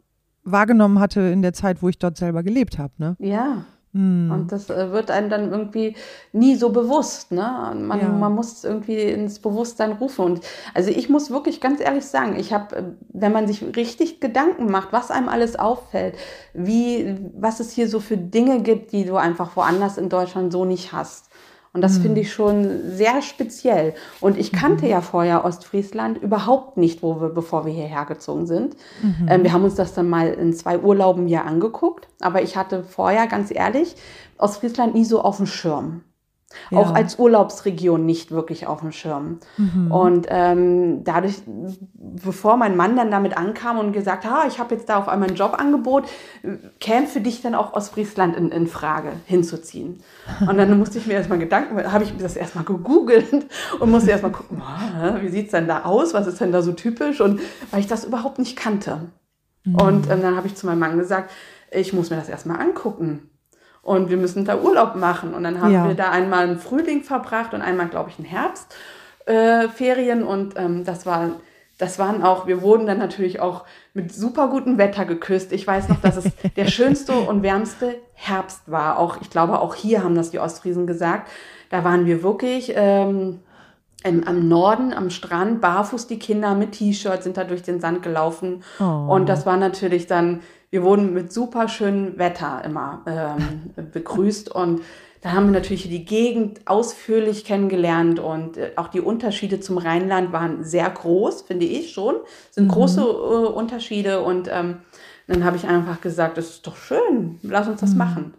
wahrgenommen hatte in der Zeit, wo ich dort selber gelebt habe. Ne? Ja. Hm. Und das äh, wird einem dann irgendwie nie so bewusst. Ne? Man, ja. man muss irgendwie ins Bewusstsein rufen. Und also ich muss wirklich ganz ehrlich sagen, ich habe, äh, wenn man sich richtig Gedanken macht, was einem alles auffällt, wie, was es hier so für Dinge gibt, die du einfach woanders in Deutschland so nicht hast. Und das mhm. finde ich schon sehr speziell. Und ich kannte mhm. ja vorher Ostfriesland überhaupt nicht, wo wir, bevor wir hierher gezogen sind. Mhm. Ähm, wir haben uns das dann mal in zwei Urlauben hier angeguckt. Aber ich hatte vorher, ganz ehrlich, Ostfriesland nie so auf dem Schirm ja. auch als Urlaubsregion nicht wirklich auf dem Schirm. Mhm. Und ähm, dadurch, bevor mein Mann dann damit ankam und gesagt hat, ich habe jetzt da auf einmal ein Jobangebot, käme für dich dann auch Ostfriesland in, in Frage hinzuziehen. Und dann musste ich mir erstmal Gedanken, habe ich das erstmal gegoogelt und musste erstmal gucken, wie sieht es denn da aus, was ist denn da so typisch und weil ich das überhaupt nicht kannte. Mhm. Und ähm, dann habe ich zu meinem Mann gesagt, ich muss mir das erstmal angucken und wir müssen da Urlaub machen. Und dann haben ja. wir da einmal einen Frühling verbracht und einmal, glaube ich, einen Herbstferien. Äh, und ähm, das war, das waren auch, wir wurden dann natürlich auch mit super gutem Wetter geküsst. Ich weiß noch, dass es [LAUGHS] der schönste und wärmste Herbst war. Auch, ich glaube, auch hier haben das die Ostfriesen gesagt. Da waren wir wirklich ähm, im, am Norden, am Strand, barfuß die Kinder mit T-Shirt sind da durch den Sand gelaufen. Oh. Und das war natürlich dann wir wurden mit super schönem Wetter immer ähm, [LAUGHS] begrüßt und da haben wir natürlich die Gegend ausführlich kennengelernt und äh, auch die Unterschiede zum Rheinland waren sehr groß, finde ich schon. Es sind mhm. große äh, Unterschiede und ähm, dann habe ich einfach gesagt, es ist doch schön, lass uns das mhm. machen.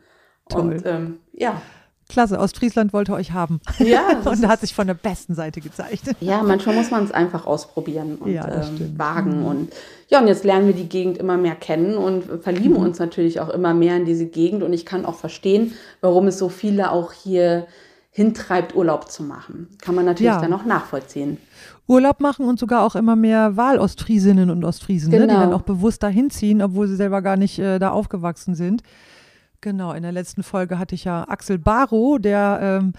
Toll. Und ähm, ja. Klasse, Ostfriesland wollte euch haben. Ja. [LAUGHS] und hat sich von der besten Seite gezeigt. Ja, manchmal muss man es einfach ausprobieren und ja, ähm, wagen. Mhm. Und ja, und jetzt lernen wir die Gegend immer mehr kennen und verlieben mhm. uns natürlich auch immer mehr in diese Gegend. Und ich kann auch verstehen, warum es so viele auch hier hintreibt, Urlaub zu machen. Kann man natürlich ja. dann auch nachvollziehen. Urlaub machen und sogar auch immer mehr Wahlostfriesinnen und Ostfriesen, genau. ne, die dann auch bewusst dahin ziehen, obwohl sie selber gar nicht äh, da aufgewachsen sind. Genau, in der letzten Folge hatte ich ja Axel Barrow, der ähm,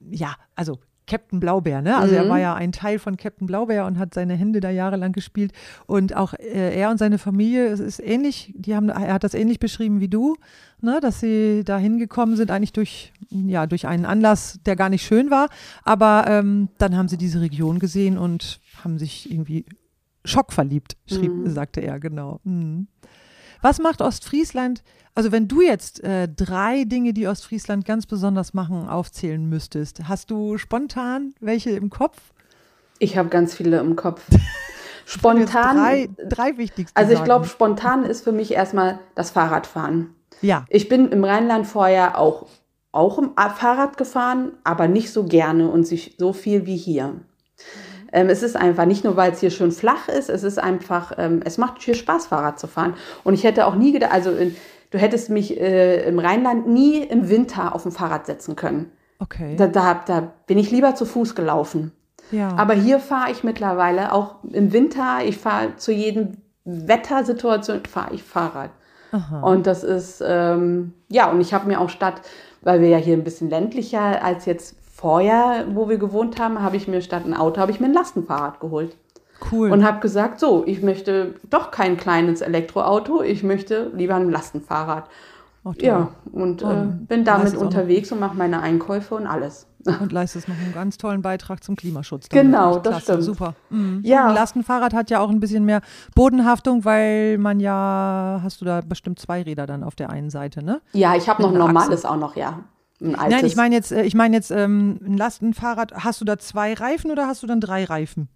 ja, also Captain Blaubeer, ne? Also mhm. er war ja ein Teil von Captain Blaubeer und hat seine Hände da jahrelang gespielt. Und auch äh, er und seine Familie, es ist ähnlich, die haben, er hat das ähnlich beschrieben wie du, ne? dass sie da hingekommen sind, eigentlich durch, ja, durch einen Anlass, der gar nicht schön war. Aber ähm, dann haben sie diese Region gesehen und haben sich irgendwie schockverliebt, schrieb, mhm. sagte er, genau. Mhm. Was macht Ostfriesland? Also wenn du jetzt äh, drei Dinge, die Ostfriesland ganz besonders machen, aufzählen müsstest, hast du spontan welche im Kopf? Ich habe ganz viele im Kopf. [LAUGHS] Spontan. Drei, drei wichtigste. Also ich glaube, spontan ist für mich erstmal das Fahrradfahren. Ja. Ich bin im Rheinland vorher auch, auch im Fahrrad gefahren, aber nicht so gerne und so viel wie hier. Ähm, es ist einfach nicht nur, weil es hier schön flach ist, es ist einfach, ähm, es macht viel Spaß, Fahrrad zu fahren. Und ich hätte auch nie gedacht, also in, du hättest mich äh, im Rheinland nie im Winter auf dem Fahrrad setzen können. Okay. Da, da, da bin ich lieber zu Fuß gelaufen. ja. Aber hier fahre ich mittlerweile auch im Winter, ich fahre zu jedem Wettersituation, fahre ich Fahrrad. Aha. Und das ist, ähm, ja, und ich habe mir auch statt, weil wir ja hier ein bisschen ländlicher als jetzt vorher, wo wir gewohnt haben, habe ich mir statt ein Auto, habe ich mir ein Lastenfahrrad geholt. cool. Und habe gesagt, so, ich möchte doch kein kleines Elektroauto, ich möchte lieber ein Lastenfahrrad. Toll. Ja, und äh, Und bin damit unterwegs und mache meine Einkäufe und alles. [LAUGHS] Und leistest noch einen ganz tollen Beitrag zum Klimaschutz. Genau, Echt das klasse, stimmt. Super. Mhm. Ja. Ein Lastenfahrrad hat ja auch ein bisschen mehr Bodenhaftung, weil man ja, hast du da bestimmt zwei Räder dann auf der einen Seite, ne? Ja, ich habe noch ein normales auch noch, ja. Ein altes. Nein, ich meine jetzt, äh, ich meine jetzt ähm, ein Lastenfahrrad. Hast du da zwei Reifen oder hast du dann drei Reifen?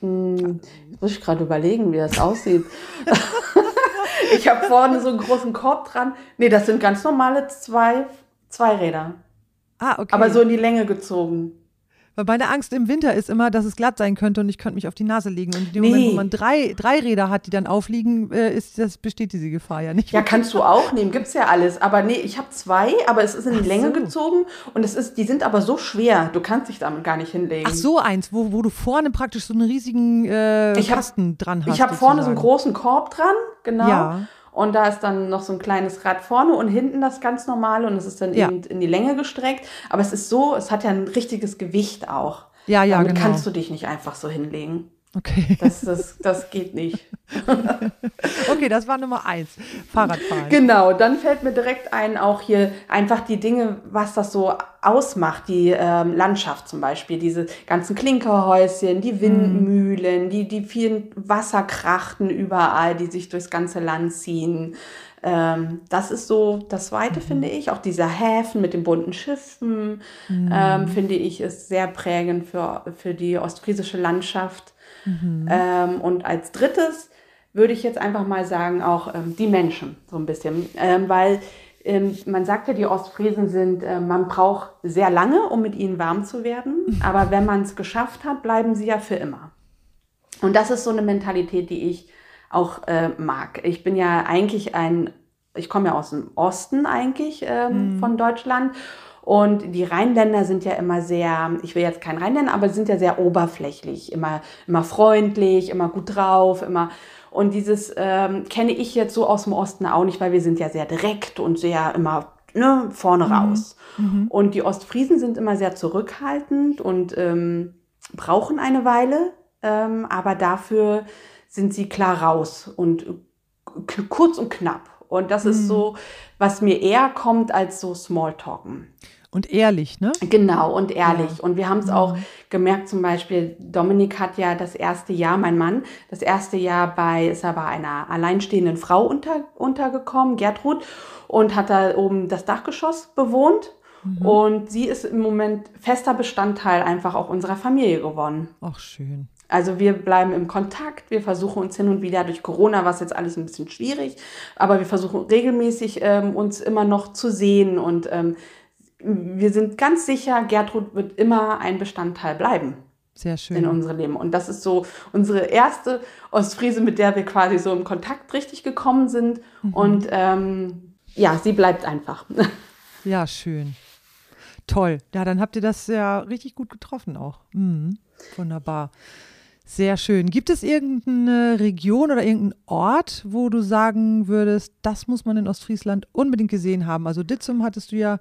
Muss ich gerade überlegen, wie das aussieht. [LAUGHS] ich habe vorne so einen großen Korb dran. Nee, das sind ganz normale zwei, zwei Räder. Ah, okay. Aber so in die Länge gezogen. Weil meine Angst im Winter ist immer, dass es glatt sein könnte und ich könnte mich auf die Nase legen. Und in dem Nee. Moment, wo man drei, drei Räder hat, die dann aufliegen, äh, ist, das besteht diese Gefahr ja nicht. Ja, kannst du auch nehmen, gibt's ja alles. Aber nee, ich habe zwei, aber es ist in die Ach Länge so. gezogen und es ist, die sind aber so schwer, du kannst dich damit gar nicht hinlegen. Ach so, eins, wo, wo du vorne praktisch so einen riesigen äh, hab- Kasten dran hast. Ich habe vorne so einen großen Korb dran, genau. Ja. Und da ist dann noch so ein kleines Rad vorne und hinten das ganz normale und es ist dann Ja. eben in die Länge gestreckt. Aber es ist so, es hat ja ein richtiges Gewicht auch. Ja, ja, Damit genau. kannst du dich nicht einfach so hinlegen. Okay. Das, das, das geht nicht. [LAUGHS] okay, das war Nummer eins. Fahrradfahren. Genau, dann fällt mir direkt ein, auch hier einfach die Dinge, was das so ausmacht, die ähm, Landschaft zum Beispiel, diese ganzen Klinkerhäuschen, die Windmühlen, die, die vielen Wasserkrachten überall, die sich durchs ganze Land ziehen. Ähm, das ist so das Zweite, finde ich. Auch dieser Häfen mit den bunten Schiffen, ähm, finde ich, ist sehr prägend für, für die ostfriesische Landschaft. Ähm, und als drittes würde ich jetzt einfach mal sagen, auch ähm, die Menschen so ein bisschen. Ähm, weil ähm, man sagt ja, die Ostfriesen sind, äh, man braucht sehr lange, um mit ihnen warm zu werden. [LAUGHS] Aber wenn man es geschafft hat, bleiben sie ja für immer. Und das ist so eine Mentalität, die ich auch äh, mag. Ich bin ja eigentlich ein, ich komme ja aus dem Osten eigentlich ähm, von Deutschland. Und die Rheinländer sind ja immer sehr, ich will jetzt kein Rheinländer, aber sind ja sehr oberflächlich, immer, immer freundlich, immer gut drauf, immer. Und dieses ähm, kenne ich jetzt so aus dem Osten auch nicht, weil wir sind ja sehr direkt und sehr immer ne, vorne raus. Und die Ostfriesen sind immer sehr zurückhaltend und ähm, brauchen eine Weile, ähm, aber dafür sind sie klar raus und kurz und knapp. Und das ist so, was mir eher kommt als so Smalltalken. Und ehrlich, ne? Genau und ehrlich. Und wir haben es auch gemerkt, zum Beispiel, Dominik hat ja das erste Jahr, mein Mann, das erste Jahr bei, ist er bei einer alleinstehenden Frau unter, untergekommen, Gertrud, und hat da oben das Dachgeschoss bewohnt. Und sie ist im Moment fester Bestandteil einfach auch unserer Familie geworden. Ach, schön. Also wir bleiben im Kontakt, wir versuchen uns hin und wieder durch Corona, was jetzt alles ein bisschen schwierig, aber wir versuchen regelmäßig ähm, uns immer noch zu sehen und ähm, wir sind ganz sicher, Gertrud wird immer ein Bestandteil bleiben Sehr in schön. unserem Leben. Und das ist so unsere erste Ostfriese, mit der wir quasi so im Kontakt richtig gekommen sind. Und ähm, ja, sie bleibt einfach. [LAUGHS] Ja, schön. Toll. Ja, dann habt ihr das ja richtig gut getroffen auch. Mhm. Wunderbar. Sehr schön. Gibt es irgendeine Region oder irgendeinen Ort, wo du sagen würdest, das muss man in Ostfriesland unbedingt gesehen haben? Also Ditzum hattest du ja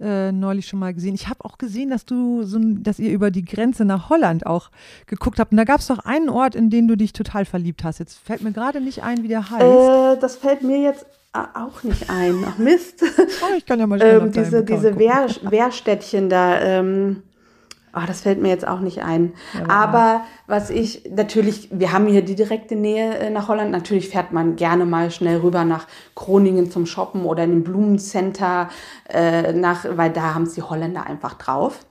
äh, neulich schon mal gesehen. Ich habe auch gesehen, dass du so, dass ihr über die Grenze nach Holland auch geguckt habt. Und da gab es doch einen Ort, in den du dich total verliebt hast. Jetzt fällt mir gerade nicht ein, wie der heißt. äh, das fällt mir jetzt äh, auch nicht ein. Ach Mist. [LAUGHS] oh, ich kann ja mal schnell ähm, diese diese. Wehr, Wehrstädtchen da. Ähm, oh, das fällt mir jetzt auch nicht ein. Aber was ich natürlich, wir haben hier die direkte Nähe äh, nach Holland. Natürlich fährt man gerne mal schnell rüber nach Groningen zum Shoppen oder in den Blumencenter, äh, nach, weil da haben es die Holländer einfach drauf.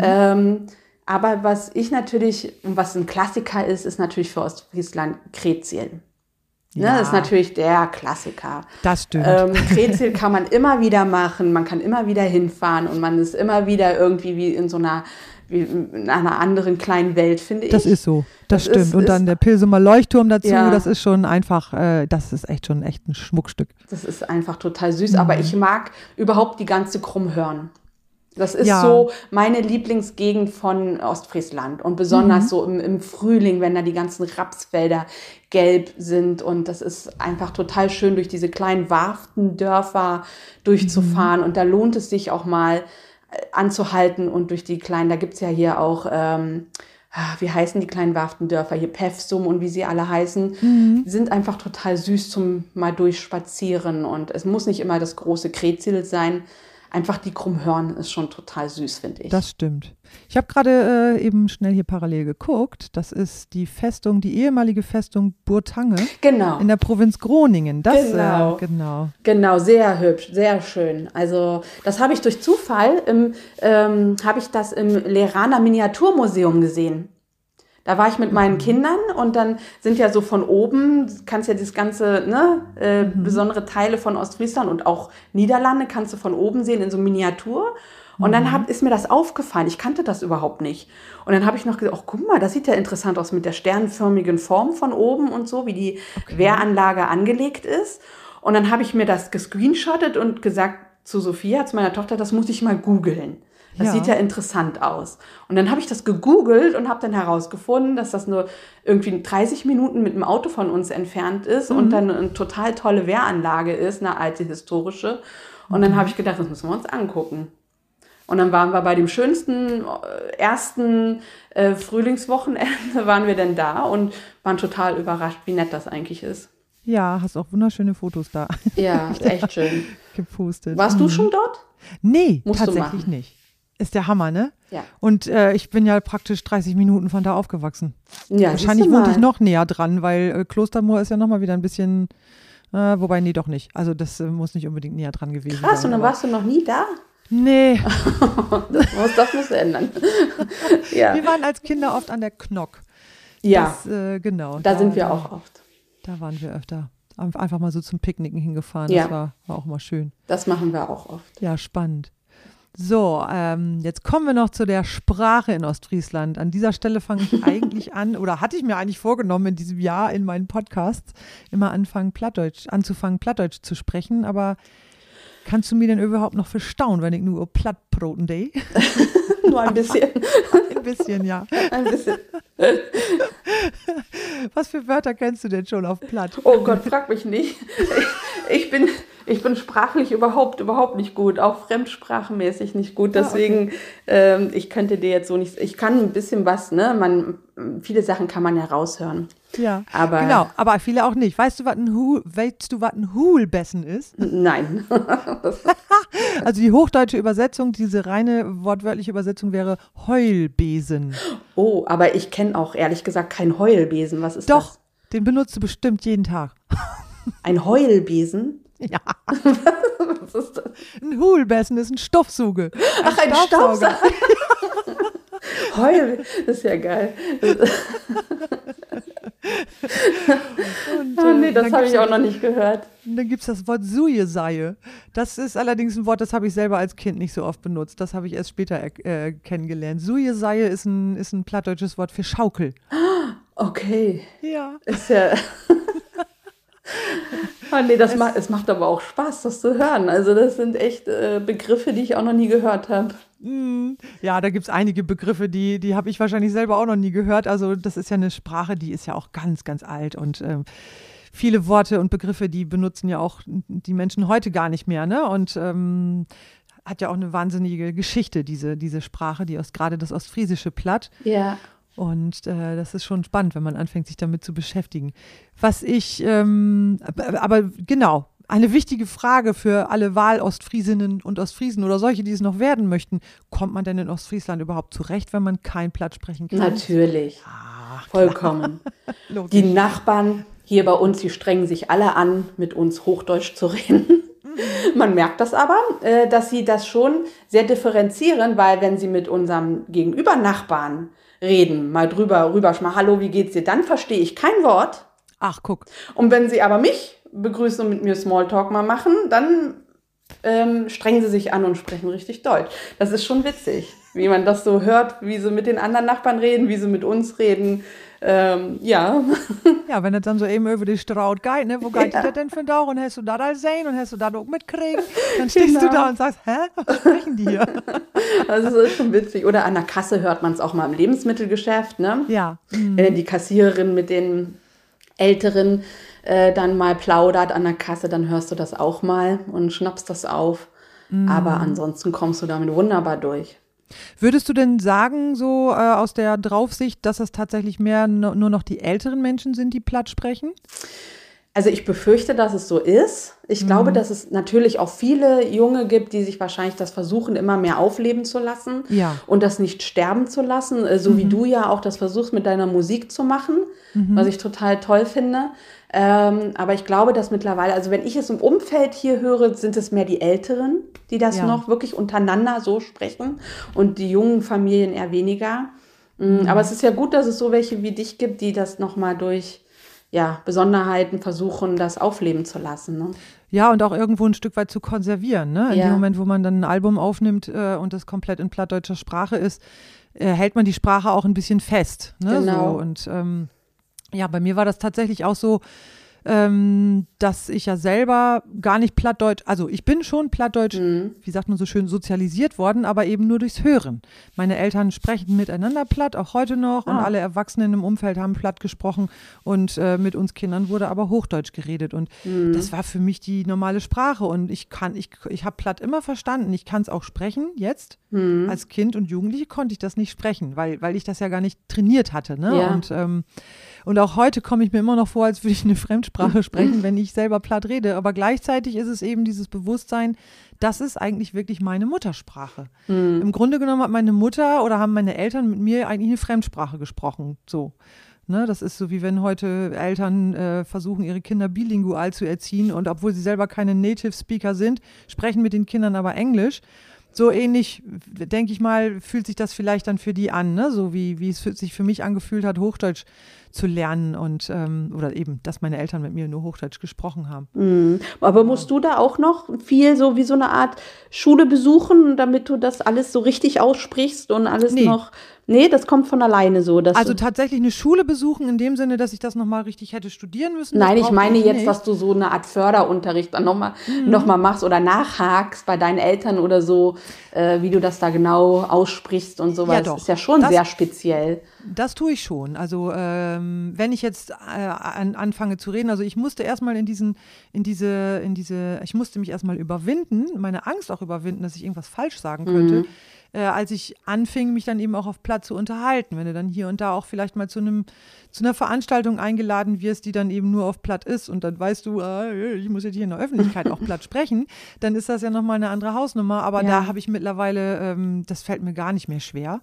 Ähm, aber was ich natürlich, und was ein Klassiker ist, ist natürlich für Ostfriesland Kreziel. Ne, Ja. das ist natürlich der Klassiker. Das stimmt. Ähm, Krezel kann man immer wieder machen, man kann immer wieder hinfahren und man ist immer wieder irgendwie wie in so einer, wie in einer anderen kleinen Welt, finde ich. Das ist so, das, Das stimmt. ist- und dann ist- der Pilsumer Leuchtturm dazu, Ja. das ist schon einfach, äh, das ist echt schon echt ein Schmuckstück. Das ist einfach total süß, aber Mhm. ich mag überhaupt die ganze Krummhörn. Das ist Ja. so meine Lieblingsgegend von Ostfriesland. Und besonders Mhm. so im, im Frühling, wenn da die ganzen Rapsfelder gelb sind. Und das ist einfach total schön, durch diese kleinen Warftendörfer durchzufahren. Und da lohnt es sich auch mal äh, anzuhalten und durch die kleinen, da gibt's ja hier auch, ähm, ah, wie heißen die kleinen Warftendörfer hier, Pefsum und wie sie alle heißen, Mhm. sind einfach total süß zum mal durchspazieren. Und es muss nicht immer das große Kretzil sein. Einfach die Krummhörn ist schon total süß, finde ich. Das stimmt. Ich habe gerade äh, eben schnell hier parallel geguckt. Das ist die Festung, die ehemalige Festung Burtange genau. in der Provinz Groningen. Das, Genau. Äh, genau. Genau, sehr hübsch, sehr schön. Also das habe ich durch Zufall im ähm, habe ich das im Lerana Miniaturmuseum gesehen. Da war ich mit meinen Kindern und dann sind ja so von oben, kannst ja das ganze, ne, äh, besondere Teile von Ostfriesland und auch Niederlande kannst du von oben sehen in so Miniatur. Und dann hab, ist mir das aufgefallen. Ich kannte das überhaupt nicht. Und dann habe ich noch gesagt, ach guck mal, das sieht ja interessant aus mit der sternförmigen Form von oben und so, wie die Wehranlage angelegt ist. Und dann habe ich mir das gescreenshottet und gesagt zu Sophia, zu meiner Tochter, das muss ich mal googeln. Das Ja. sieht ja interessant aus. Und dann habe ich das gegoogelt und habe dann herausgefunden, dass das nur irgendwie 30 Minuten mit dem Auto von uns entfernt ist und dann eine total tolle Wehranlage ist, eine alte historische. Und dann habe ich gedacht, das müssen wir uns angucken. Und dann waren wir bei dem schönsten äh, ersten äh, Frühlingswochenende, [LAUGHS] waren wir denn da und waren total überrascht, wie nett das eigentlich ist. Ja, hast auch wunderschöne Fotos da Ja, echt [LAUGHS] schön. gepostet. Warst du schon dort? Nee, Musst tatsächlich nicht. Ist der Hammer, ne? Ja. Und äh, ich bin ja praktisch 30 Minuten von da aufgewachsen. Ja, Wahrscheinlich wohnte ich noch näher dran, weil äh, Klostermoor ist ja noch mal wieder ein bisschen, äh, wobei, nee, doch nicht. Also das äh, muss nicht unbedingt näher dran gewesen Krass, und sein. dann aber- warst du noch nie da? Nee, [LAUGHS] Das muss, das muss ändern. [LAUGHS] ja, wir waren als Kinder oft an der Knock. ja Das, äh, genau. da sind wir auch oft. Da waren wir öfter. Ein- Einfach mal so zum Picknicken hingefahren. Ja. Das war, war auch mal schön. Das machen wir auch oft. Ja, spannend. So, ähm, jetzt kommen wir noch zu der Sprache in Ostfriesland. An dieser Stelle fange ich eigentlich [LAUGHS] an, oder hatte ich mir eigentlich vorgenommen, in diesem Jahr in meinen Podcasts immer anfangen, Plattdeutsch, anzufangen, Plattdeutsch zu sprechen. Aber kannst du mir denn überhaupt noch verstauen, wenn ich nur Plattbroten day? [LAUGHS] Nur ein bisschen. [LAUGHS] Ein bisschen, ja. Ein bisschen. Was für Wörter kennst du denn schon auf Platt? Oh Gott, frag mich nicht. Ich, ich bin, ich bin sprachlich überhaupt, überhaupt nicht gut, auch fremdsprachenmäßig nicht gut. Deswegen, ähm, ich könnte dir jetzt so nicht, ich kann ein bisschen was, ne? Man, viele Sachen kann man ja raushören. Ja, Aber- genau, aber viele auch nicht. Weißt du, was ein Hu weißt du, was ein Hulbessen ist? Nein. [LAUGHS] [LAUGHS] Also die hochdeutsche Übersetzung, diese reine wortwörtliche Übersetzung wäre Heulbesen. Oh, aber ich kenne auch ehrlich gesagt keinen Heulbesen. Was ist Doch, das? den benutzt du bestimmt jeden Tag. Ein Heulbesen? [LAUGHS] Ja, Was ist das? ein Hulbessen ist ein Stoffsuge. Ach, ein Staubsauger. [LAUGHS] Heul, das ist ja geil. Und, Oh, nee, äh, das habe ich auch noch nicht gehört. Dann gibt es das Wort Sujeseie. Das ist allerdings ein Wort, das habe ich selber als Kind nicht so oft benutzt. Das habe ich erst später äh, kennengelernt. Sujeseie ist ein, ist ein plattdeutsches Wort für Schaukel. [GASPS] Okay, Ja. ist ja. [LAUGHS] Oh, nee, das macht, es macht aber auch Spaß, das zu hören. Also, das sind echt äh, Begriffe, die ich auch noch nie gehört habe. Mm, Ja, da gibt es einige Begriffe, die, die habe ich wahrscheinlich selber auch noch nie gehört. Also das ist ja eine Sprache, die ist ja auch ganz, ganz alt und ähm, viele Worte und Begriffe, die benutzen ja auch die Menschen heute gar nicht mehr. Ne? Und ähm, hat ja auch eine wahnsinnige Geschichte, diese, diese Sprache, die aus gerade das ostfriesische Platt. Ja. Und äh, das ist schon spannend, wenn man anfängt, sich damit zu beschäftigen. Was ich, ähm, aber, aber genau, eine wichtige Frage für alle Wahl-Ostfriesinnen und Ostfriesen oder solche, die es noch werden möchten. Kommt man denn in Ostfriesland überhaupt zurecht, wenn man kein Platt sprechen kann? Natürlich. Vollkommen. [LAUGHS] Logisch. Die Nachbarn hier bei uns, die strengen sich alle an, mit uns Hochdeutsch zu reden. Man merkt das aber, äh, dass sie das schon sehr differenzieren, weil wenn sie mit unserem gegenüber Nachbarn reden, mal drüber, rüber, mal Hallo, wie geht's dir, dann verstehe ich kein Wort. Ach, guck. Und wenn sie aber mich begrüßen und mit mir Smalltalk mal machen, dann ähm, strengen sie sich an und sprechen richtig Deutsch. Das ist schon witzig, wie man das so hört, wie sie mit den anderen Nachbarn reden, wie sie mit uns reden. Ähm, ja. [LAUGHS] Ja, wenn das dann so eben über die Straut geht, ne? Wo geht ja. das denn für ein Tag? Und hast du das als sehen und hast du das auch mitkriegen? Dann [LAUGHS] stehst genau. du da und sagst, hä? Was sprechen die hier? [LAUGHS] Also das ist schon witzig. Oder an der Kasse hört man es auch mal im Lebensmittelgeschäft, ne? Ja. Mhm. Wenn die Kassiererin mit den Älteren äh, dann mal plaudert an der Kasse, dann hörst du das auch mal und schnappst das auf. Mhm. Aber ansonsten kommst du damit wunderbar durch. Würdest du denn sagen, so äh, aus der Draufsicht, dass es tatsächlich mehr nur noch die älteren Menschen sind, die platt sprechen? Also ich befürchte, dass es so ist. Ich mhm. glaube, dass es natürlich auch viele Junge gibt, die sich wahrscheinlich das versuchen, immer mehr aufleben zu lassen ja. und das nicht sterben zu lassen, äh, so mhm. wie du ja auch das versuchst mit deiner Musik zu machen, mhm. was ich total toll finde. Ähm, aber ich glaube, dass mittlerweile, also wenn ich es im Umfeld hier höre, sind es mehr die Älteren, die das ja. noch wirklich untereinander so sprechen und die jungen Familien eher weniger. Mm, mhm. Aber es ist ja gut, dass es so welche wie dich gibt, die das nochmal durch ja, Besonderheiten versuchen, das aufleben zu lassen. Ne? Ja, und auch irgendwo ein Stück weit zu konservieren. Ne? In ja. dem Moment, wo man dann ein Album aufnimmt äh, und das komplett in plattdeutscher Sprache ist, äh, hält man die Sprache auch ein bisschen fest. Ne? Genau. So, und ähm, ja, bei mir war das tatsächlich auch so, ähm, dass ich ja selber gar nicht Plattdeutsch, also ich bin schon Plattdeutsch, mhm. wie sagt man so schön, sozialisiert worden, aber eben nur durchs Hören. Meine Eltern sprechen miteinander platt, auch heute noch, ah. und alle Erwachsenen im Umfeld haben platt gesprochen und äh, mit uns Kindern wurde aber Hochdeutsch geredet und mhm. das war für mich die normale Sprache und ich kann, ich, ich habe platt immer verstanden, ich kann es auch sprechen jetzt. Mhm. Als Kind und Jugendliche konnte ich das nicht sprechen, weil, weil ich das ja gar nicht trainiert hatte. Ne? Ja. Und, ähm, und auch heute komme ich mir immer noch vor, als würde ich eine Fremdsprache [LAUGHS] sprechen, wenn ich selber platt rede. Aber gleichzeitig ist es eben dieses Bewusstsein, das ist eigentlich wirklich meine Muttersprache. Mhm. Im Grunde genommen hat meine Mutter oder haben meine Eltern mit mir eigentlich eine Fremdsprache gesprochen. So. Ne, das ist so wie wenn heute Eltern äh, versuchen, ihre Kinder bilingual zu erziehen und obwohl sie selber keine Native Speaker sind, sprechen mit den Kindern aber Englisch so ähnlich, denke ich mal, fühlt sich das vielleicht dann für die an, ne? so wie, wie es sich für mich angefühlt hat, Hochdeutsch zu lernen und ähm, oder eben, dass meine Eltern mit mir nur Hochdeutsch gesprochen haben. Mhm. Aber musst du da auch noch viel so wie so eine Art Schule besuchen, damit du das alles so richtig aussprichst und alles nee. noch Nee, das kommt von alleine so. also tatsächlich eine Schule besuchen in dem Sinne, dass ich das nochmal richtig hätte studieren müssen? Nein, ich meine jetzt, nicht. dass du so eine Art Förderunterricht dann nochmal mhm. noch machst oder nachhakst bei deinen Eltern oder so, äh, wie du das da genau aussprichst und sowas. Ja, doch. Das ist ja schon das, sehr speziell. Das tue ich schon. Also ähm, wenn ich jetzt äh, an, anfange zu reden, also ich musste erstmal in diesen, in diese, in diese, ich musste mich erstmal überwinden, meine Angst auch überwinden, dass ich irgendwas falsch sagen könnte. Mhm äh, als ich anfing, mich dann eben auch auf Platz zu unterhalten. Wenn du dann hier und da auch vielleicht mal zu einem zu einer Veranstaltung eingeladen wirst, die dann eben nur auf Platt ist und dann weißt du, äh, ich muss jetzt hier in der Öffentlichkeit auch Platt [LAUGHS] sprechen, dann ist das ja nochmal eine andere Hausnummer. Aber ja. da habe ich mittlerweile, ähm, das fällt mir gar nicht mehr schwer.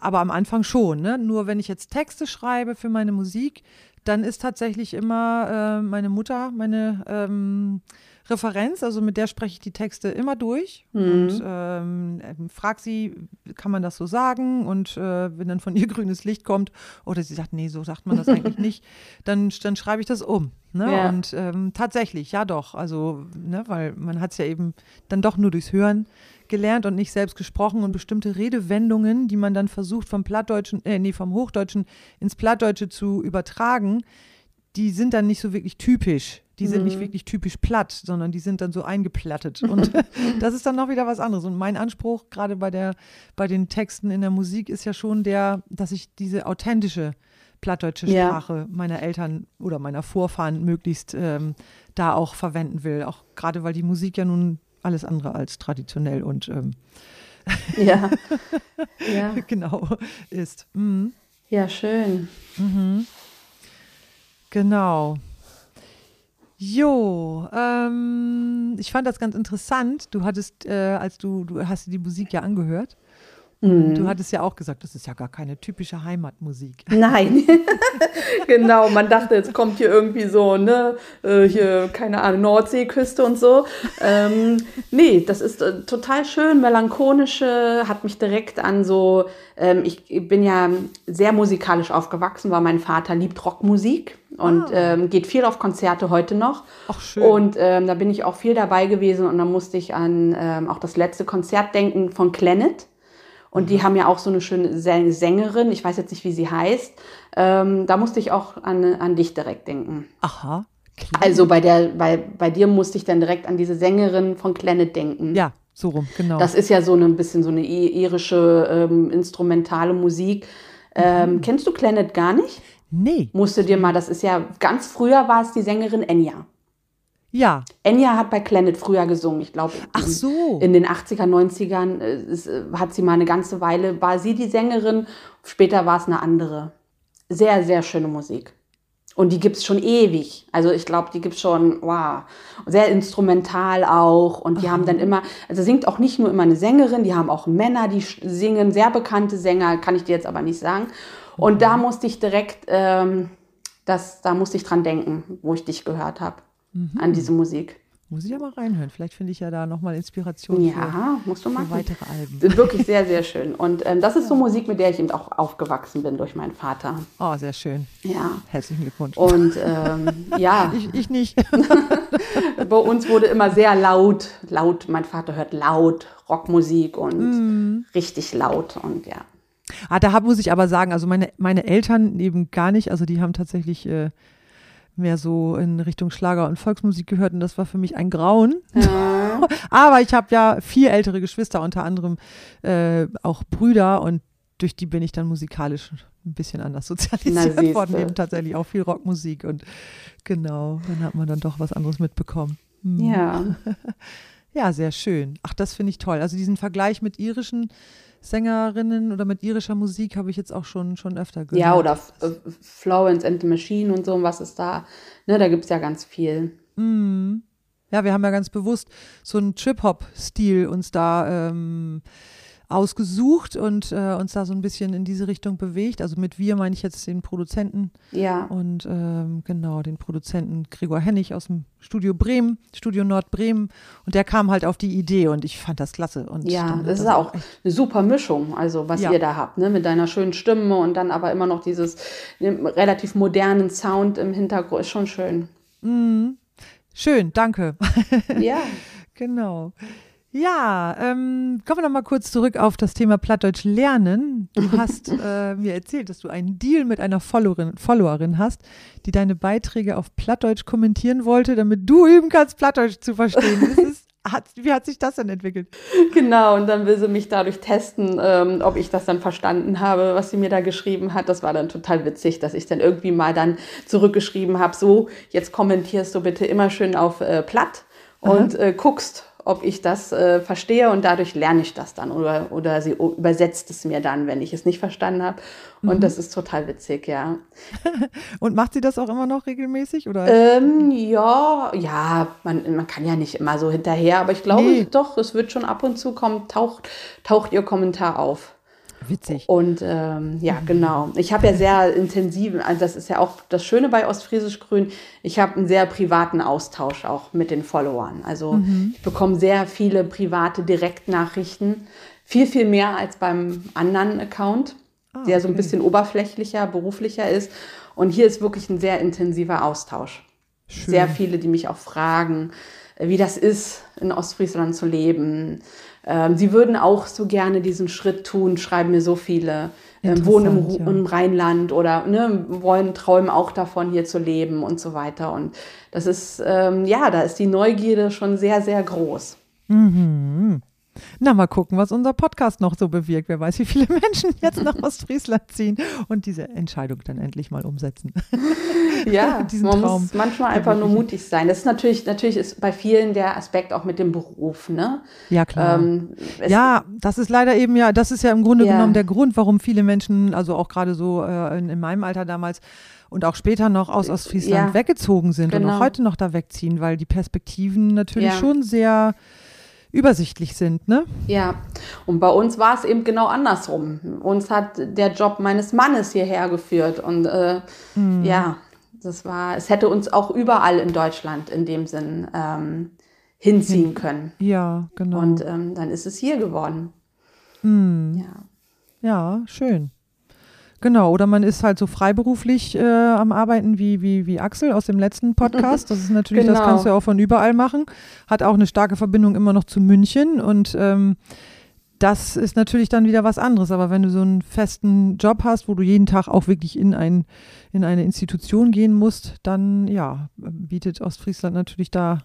Aber am Anfang schon. Ne? Nur wenn ich jetzt Texte schreibe für meine Musik, dann ist tatsächlich immer äh, meine Mutter meine ähm, Referenz, also mit der spreche ich die Texte immer durch mhm. und ähm, frage sie, kann man das so sagen? Und äh, wenn dann von ihr [LAUGHS] grünes Licht kommt oder sie sagt, nee, so sagt man das eigentlich nicht, [LAUGHS] dann, dann schreibe ich das um. Ne? Ja. Und ähm, tatsächlich, ja doch, also, ne, weil man hat es ja eben dann doch nur durchs Hören gelernt und nicht selbst gesprochen und bestimmte Redewendungen, die man dann versucht vom Plattdeutschen, äh, nee, vom Hochdeutschen ins Plattdeutsche zu übertragen, die sind dann nicht so wirklich typisch. Die sind mhm. nicht wirklich typisch platt, sondern die sind dann so eingeplattet. [LAUGHS] Und [LAUGHS] das ist dann noch wieder was anderes. Und mein Anspruch, gerade bei, der, bei den Texten in der Musik, ist ja schon der, dass ich diese authentische plattdeutsche Sprache ja. meiner Eltern oder meiner Vorfahren möglichst ähm, da auch verwenden will. Auch gerade, weil die Musik ja nun alles andere als traditionell und ähm, ja. [LAUGHS] ja. genau ist. Mhm. Ja, schön. Mhm. Genau. Jo, ähm, ich fand das ganz interessant. Du hattest, äh, als du, du hast die Musik ja angehört. Mhm. Du hattest ja auch gesagt, das ist ja gar keine typische Heimatmusik. [LAUGHS] Nein, [LAUGHS] genau. Man dachte, jetzt kommt hier irgendwie so, ne, äh, hier, keine Ahnung, Nordseeküste und so. Ähm, nee, das ist äh, total schön, melancholische, hat mich direkt an so, ähm, ich bin ja sehr musikalisch aufgewachsen, weil mein Vater liebt Rockmusik und ah. ähm, geht viel auf Konzerte heute noch. Ach, schön. Und ähm, da bin ich auch viel dabei gewesen und da musste ich an ähm, auch das letzte Konzert denken von Planet. Und die haben ja auch so eine schöne Sängerin, ich weiß jetzt nicht, wie sie heißt. Ähm, da musste ich auch an, an dich direkt denken. Aha. Klar. Also bei, der, bei, bei dir musste ich dann direkt an diese Sängerin von Planet denken. Ja, so rum, genau. Das ist ja so ein bisschen so eine irische ähm, instrumentale Musik. Ähm, mhm. Kennst du Planet gar nicht? Nee. Musste dir mal, das ist ja, ganz früher war es die Sängerin Enya. Ja. Enya hat bei Planet früher gesungen, ich glaube. Ach so. In den 80er, 90ern äh, ist, äh, hat sie mal eine ganze Weile, war sie die Sängerin, später war es eine andere. Sehr, sehr schöne Musik. Und die gibt es schon ewig. Also ich glaube, die gibt es schon, wow, sehr instrumental auch. Und die Aha. haben dann immer, also singt auch nicht nur immer eine Sängerin, die haben auch Männer, die singen, sehr bekannte Sänger, kann ich dir jetzt aber nicht sagen. Und mhm. da musste ich direkt, ähm, das, da musste ich dran denken, wo ich dich gehört habe mhm. an diese Musik. Muss ich ja mal reinhören. Vielleicht finde ich ja da nochmal Inspiration ja, für, musst du für weitere Alben. Wirklich sehr, sehr schön. Und ähm, das ist ja. so Musik, mit der ich eben auch aufgewachsen bin durch meinen Vater. Oh, sehr schön. Ja. Herzlichen Glückwunsch. Und ähm, [LAUGHS] ja. Ich, ich nicht. [LAUGHS] Bei uns wurde immer sehr laut, laut. Mein Vater hört laut Rockmusik und mm. richtig laut und ja. Ah, da muss ich aber sagen, also meine, meine Eltern eben gar nicht. Also die haben tatsächlich äh, mehr so in Richtung Schlager und Volksmusik gehört und das war für mich ein Grauen. Ja. [LAUGHS] Aber ich habe ja vier ältere Geschwister, unter anderem äh, auch Brüder und durch die bin ich dann musikalisch ein bisschen anders sozialisiert worden, eben tatsächlich auch viel Rockmusik und genau, dann hat man dann doch was anderes mitbekommen. Hm. Ja. [LAUGHS] ja, sehr schön. Ach, das finde ich toll. Also diesen Vergleich mit irischen Sängerinnen oder mit irischer Musik habe ich jetzt auch schon, schon öfter gehört. Ja, oder äh, Florence and the Machine und so, was ist da? Ne, da gibt es ja ganz viel. Mm. Ja, wir haben ja ganz bewusst so einen Trip-Hop-Stil uns da ähm, ausgesucht und äh, uns da so ein bisschen in diese Richtung bewegt. Also mit wir meine ich jetzt den Produzenten. Ja. Und ähm, genau, den Produzenten Gregor Hennig aus dem Studio Bremen, Studio Nordbremen. Und der kam halt auf die Idee und ich fand das klasse. Und ja, das ist auch eine super Mischung, also was ja. ihr da habt, ne? mit deiner schönen Stimme und dann aber immer noch dieses relativ modernen Sound im Hintergrund. Ist schon schön. Mhm. Schön, danke. Ja. [LAUGHS] genau. Ja, ähm, kommen wir noch mal kurz zurück auf das Thema Plattdeutsch lernen. Du [LAUGHS] hast äh, mir erzählt, dass du einen Deal mit einer Followerin, Followerin hast, die deine Beiträge auf Plattdeutsch kommentieren wollte, damit du üben kannst, Plattdeutsch zu verstehen. Ist, [LAUGHS] hat, wie hat sich das denn entwickelt? Genau, und dann will sie mich dadurch testen, ähm, ob ich das dann verstanden habe, was sie mir da geschrieben hat. Das war dann total witzig, dass ich dann irgendwie mal dann zurückgeschrieben habe, so, jetzt kommentierst du bitte immer schön auf äh, Platt und äh, guckst, ob ich das äh, verstehe und dadurch lerne ich das dann oder, oder sie übersetzt es mir dann, wenn ich es nicht verstanden habe. Und mhm. das ist total witzig, ja. [LAUGHS] und macht sie das auch immer noch regelmäßig? Oder? Ähm, ja, ja, man, man kann ja nicht immer so hinterher, aber ich glaube nee. doch, es wird schon ab und zu kommen, taucht, taucht ihr Kommentar auf. Witzig. Und ähm, ja, genau. Ich habe ja sehr intensiven, also das ist ja auch das Schöne bei Ostfriesisch Grün, ich habe einen sehr privaten Austausch auch mit den Followern. Also mhm. ich bekomme sehr viele private Direktnachrichten, viel, viel mehr als beim anderen Account, ah, der so ein bisschen oberflächlicher, beruflicher ist. Und hier ist wirklich ein sehr intensiver Austausch. Schön. Sehr viele, die mich auch fragen, wie das ist, in Ostfriesland zu leben ähm, sie würden auch so gerne diesen Schritt tun, schreiben mir so viele, ähm, wohnen im, ja. im, Rheinland oder ne, wollen träumen auch davon, hier zu leben und so weiter. Und das ist, ähm, ja, da ist die Neugierde schon sehr, sehr groß. Mhm. Na, mal gucken, was unser Podcast noch so bewirkt. Wer weiß, wie viele [LAUGHS] Menschen jetzt nach Ostfriesland ziehen und diese Entscheidung dann endlich mal umsetzen. [LAUGHS] Ja, man Traum. muss manchmal einfach nur mutig sein. Das ist natürlich, natürlich ist bei vielen der Aspekt auch mit dem Beruf, ne? Ja, klar. Ähm, ja, das ist leider eben ja, das ist ja im Grunde ja. genommen der Grund, warum viele Menschen, also auch gerade so äh, in, in meinem Alter damals, und auch später noch aus Ostfriesland ja, genau. sind genau. und auch heute noch da wegziehen, weil die Perspektiven natürlich ja. schon sehr übersichtlich sind, ne? Ja, und bei uns war es eben genau andersrum. Uns hat der Job meines Mannes hierher geführt und äh, hm. ja, das war, es hätte uns auch überall in Deutschland in dem Sinn ähm, hinziehen können. Ja, genau. Und ähm, dann ist es hier geworden. Hm. Ja. Ja, schön. Genau, oder man ist halt so freiberuflich äh, am Arbeiten wie, wie, wie Axel aus dem letzten Podcast. Das ist natürlich, genau. das kannst du auch von überall machen. Hat auch eine starke Verbindung immer noch zu München und ähm, das ist natürlich dann wieder was anderes. Aber wenn du so einen festen Job hast, wo du jeden Tag auch wirklich in, ein, in eine Institution gehen musst, dann ja, bietet Ostfriesland natürlich da,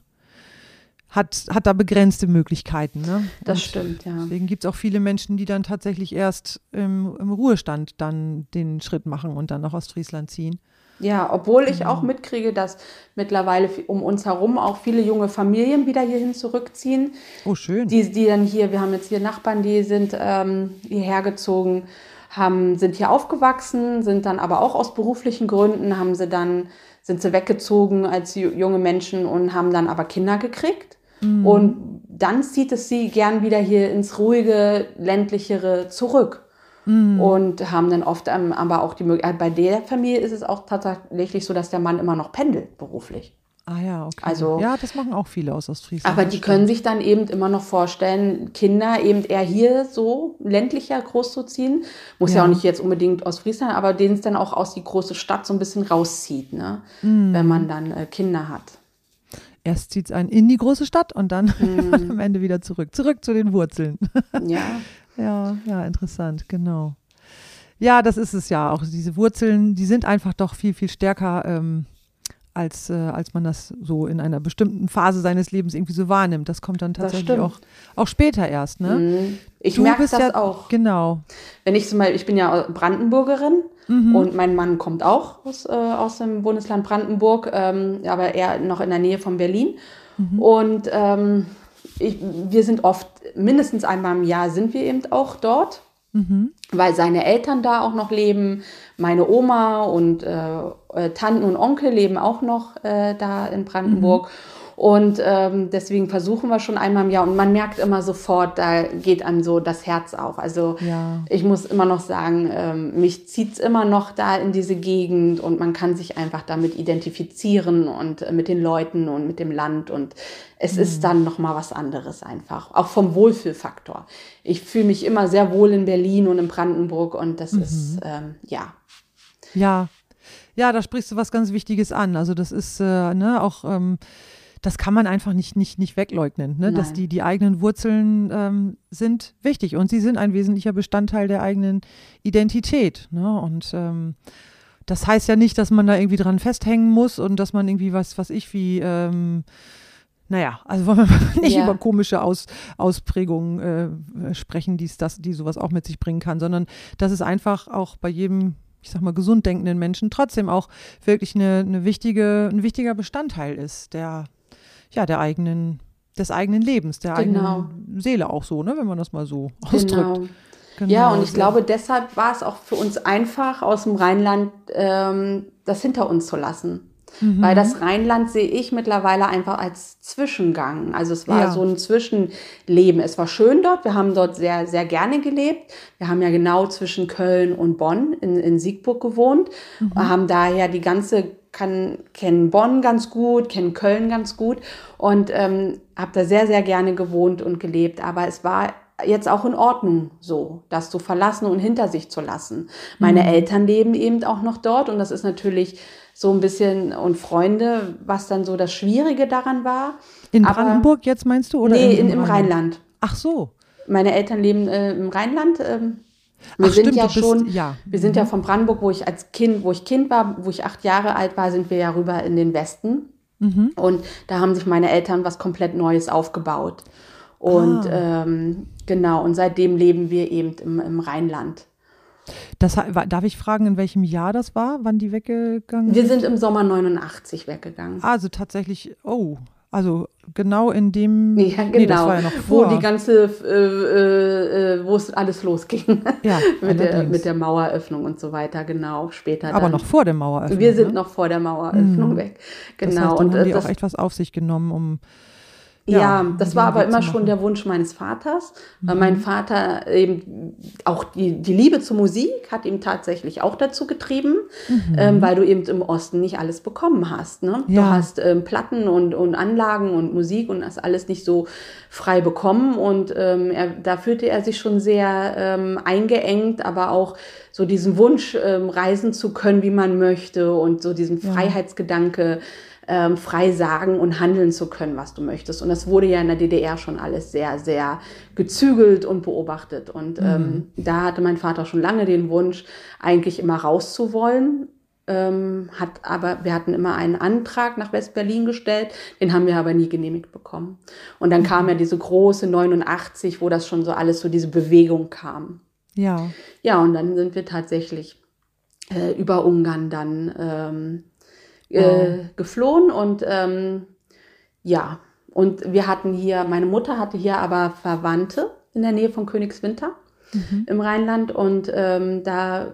hat, hat da begrenzte Möglichkeiten. Ne? Das Und stimmt, ja. Deswegen gibt es auch viele Menschen, die dann tatsächlich erst im, im Ruhestand dann den Schritt machen und dann nach Ostfriesland ziehen. Ja, obwohl ich auch mitkriege, dass mittlerweile um uns herum auch viele junge Familien wieder hierhin zurückziehen. Oh, schön. Die, die dann hier, wir haben jetzt hier Nachbarn, die sind ähm, hierher gezogen, haben, sind hier aufgewachsen, sind dann aber auch aus beruflichen Gründen, haben sie dann, sind sie weggezogen als ju- junge Menschen und haben dann aber Kinder gekriegt. Und dann zieht es sie gern wieder hier ins ruhige, ländlichere zurück. Und haben dann oft ähm, aber auch die Möglichkeit, bei der Familie ist es auch tatsächlich so, dass der Mann immer noch pendelt beruflich. ah ja, okay. Also- ja, das machen auch viele aus Ostfriesland. Aber die können sich dann eben immer noch vorstellen, Kinder eben eher hier so ländlicher großzuziehen. Muss ja, Ja. auch nicht jetzt unbedingt aus Friesland, aber denen es dann auch aus die große Stadt so ein bisschen rauszieht, ne? Mhm. wenn man dann äh, Kinder hat. Erst zieht es einen in die große Stadt und dann [LAUGHS] Mhm. am Ende wieder zurück. Zurück zu den Wurzeln. [LAUGHS] Ja, ja, ja, interessant, genau. Ja, das ist es ja auch. Diese Wurzeln, die sind einfach doch viel, viel stärker, ähm, als, äh, als man das so in einer bestimmten Phase seines Lebens irgendwie so wahrnimmt. Das kommt dann tatsächlich auch, auch später erst. Ne? Mhm. ich Du merke das ja, auch. Genau. Wenn ich zum Beispiel, ich bin ja Brandenburgerin Mhm. und mein Mann kommt auch aus, äh, aus dem Bundesland Brandenburg, ähm, aber eher noch in der Nähe von Berlin. Mhm. Und ähm, ich, wir sind oft, mindestens einmal im Jahr sind wir eben auch dort, Mhm. weil seine Eltern da auch noch leben. Meine Oma und äh, Tanten und Onkel leben auch noch äh, da in Brandenburg. Und ähm, deswegen versuchen wir schon einmal im Jahr. Und man merkt immer sofort, da geht einem so das Herz auf. Also Ja. ich muss immer noch sagen, ähm, mich zieht es immer noch da in diese Gegend und man kann sich einfach damit identifizieren und äh, mit den Leuten und mit dem Land. Und es ist dann nochmal was anderes einfach. Auch vom Wohlfühlfaktor. Ich fühle mich immer sehr wohl in Berlin und in Brandenburg und das ist, ähm, ja, Ja, ja, da sprichst du was ganz Wichtiges an. Also das ist äh, ne, auch, ähm, das kann man einfach nicht, nicht, nicht wegleugnen, ne? dass die, die eigenen Wurzeln ähm, sind wichtig und sie sind ein wesentlicher Bestandteil der eigenen Identität. Ne? Und ähm, das heißt ja nicht, dass man da irgendwie dran festhängen muss und dass man irgendwie was, was ich wie, ähm, naja, also wollen wir [LAUGHS] nicht Ja. über komische Aus, Ausprägungen äh, sprechen, die's, das, die sowas auch mit sich bringen kann, sondern dass es einfach auch bei jedem, ich sag mal, gesund denkenden Menschen trotzdem auch wirklich eine, eine wichtige, ein wichtiger Bestandteil ist, der, ja, der eigenen, des eigenen Lebens, der Genau. eigenen Seele auch so, ne, wenn man das mal so ausdrückt. genau. Genau. Ja, und ich glaube, deshalb war es auch für uns einfach, aus dem Rheinland ähm, das hinter uns zu lassen. Mhm. Weil das Rheinland sehe ich mittlerweile einfach als Zwischengang. Also es war Ja. so ein Zwischenleben. Es war schön dort. Wir haben dort sehr, sehr gerne gelebt. Wir haben ja genau zwischen Köln und Bonn in, in Siegburg gewohnt. Mhm. Haben daher die ganze, kann, kennen Bonn ganz gut, kennen Köln ganz gut und ähm, habe da sehr, sehr gerne gewohnt und gelebt. Aber es war jetzt auch in Ordnung so, das zu verlassen und hinter sich zu lassen. Meine Mhm. Eltern leben eben auch noch dort und das ist natürlich so ein bisschen und Freunde, was dann so das Schwierige daran war. in aber- Brandenburg jetzt meinst du? Oder nee, in, im Rheinland. Ach so. Meine Eltern leben äh, im Rheinland. Ähm, wir Ach, sind stimmt, ja bist- schon, ja. wir sind ja von Brandenburg, wo ich als Kind, wo ich Kind war, wo ich acht Jahre alt war, sind wir ja rüber in den Westen. Mhm. Und da haben sich meine Eltern was komplett Neues aufgebaut. Und Ah. ähm, genau, und seitdem leben wir eben im, im Rheinland. Das, darf ich fragen, in welchem Jahr das war, wann die weggegangen Wir sind im Sommer 89 weggegangen. Also tatsächlich, oh, also genau in dem. Ja, genau. Nee, das war ja noch wo vor. die ganze, äh, äh, äh, wo es alles losging. Ja, [LAUGHS] mit, der, mit der Maueröffnung und so weiter, genau. Später Aber dann. noch vor der Maueröffnung. Wir sind ne? noch vor der Maueröffnung Mhm. weg. Das Genau. heißt, dann und haben äh, die das, auch echt was auf sich genommen, um. Ja, ja, das war aber immer schon der Wunsch meines Vaters, weil Mhm. mein Vater eben auch die, die Liebe zur Musik hat ihm tatsächlich auch dazu getrieben, ähm, weil du eben im Osten nicht alles bekommen hast. Ne? Du Mhm. Ja. hast ähm, Platten und, und Anlagen und Musik und das alles nicht so frei bekommen und ähm, er, da fühlte er sich schon sehr ähm, eingeengt, aber auch so diesen Wunsch, ähm, reisen zu können, wie man möchte und so diesen Ja. Freiheitsgedanke, ähm, frei sagen und handeln zu können, was du möchtest. Und das wurde ja in der DDR schon alles sehr, sehr gezügelt und beobachtet. Und ähm, da hatte mein Vater schon lange den Wunsch, eigentlich immer rauszuwollen. Ähm, hat aber, wir hatten immer einen Antrag nach West-Berlin gestellt, den haben wir aber nie genehmigt bekommen. Und dann kam ja diese große 89, wo das schon so alles so diese Bewegung kam. Ja. Ja, und dann sind wir tatsächlich äh, über Ungarn dann ähm, äh, geflohen und ähm, ja, und wir hatten hier, meine Mutter hatte hier aber Verwandte in der Nähe von Königswinter im Rheinland und ähm, da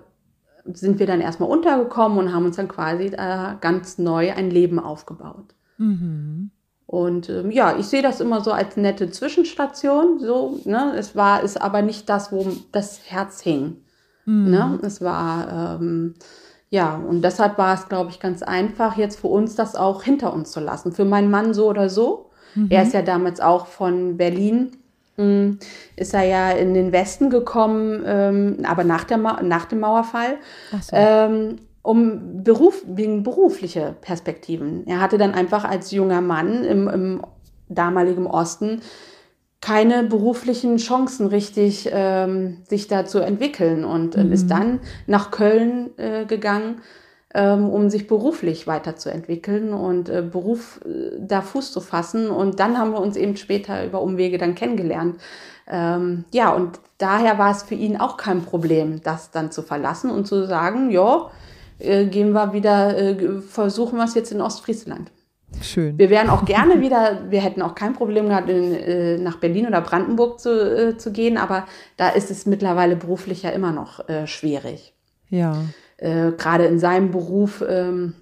sind wir dann erstmal untergekommen und haben uns dann quasi äh, ganz neu ein Leben aufgebaut. Mhm. Und ähm, ja, ich sehe das immer so als nette Zwischenstation. So, ne? Es war, ist aber nicht das, wo das Herz hing. Ne? Es war, ähm, ja, und deshalb war es, glaube ich, ganz einfach, jetzt für uns das auch hinter uns zu lassen. Für meinen Mann so oder so. Er ist ja damals auch von Berlin, mh, ist er ja in den Westen gekommen, ähm, aber nach, der Ma nach dem Mauerfall so. ähm, um Beruf, wegen berufliche Perspektiven. Er hatte dann einfach als junger Mann im, im damaligen Osten keine beruflichen Chancen richtig ähm, sich da zu entwickeln und ähm, ist dann nach Köln äh, gegangen, ähm, um sich beruflich weiterzuentwickeln und äh, Beruf äh, da Fuß zu fassen. Und dann haben wir uns eben später über Umwege dann kennengelernt. Ähm, ja, und daher war es für ihn auch kein Problem, das dann zu verlassen und zu sagen, ja, äh, gehen wir wieder, äh, versuchen wir es jetzt in Ostfriesland. Schön. Wir wären auch gerne wieder, wir hätten auch kein Problem gehabt, in, äh, nach Berlin oder Brandenburg zu, äh, zu gehen, aber da ist es mittlerweile beruflich ja immer noch äh, schwierig. Ja. Äh, Gerade in seinem Beruf. Ähm,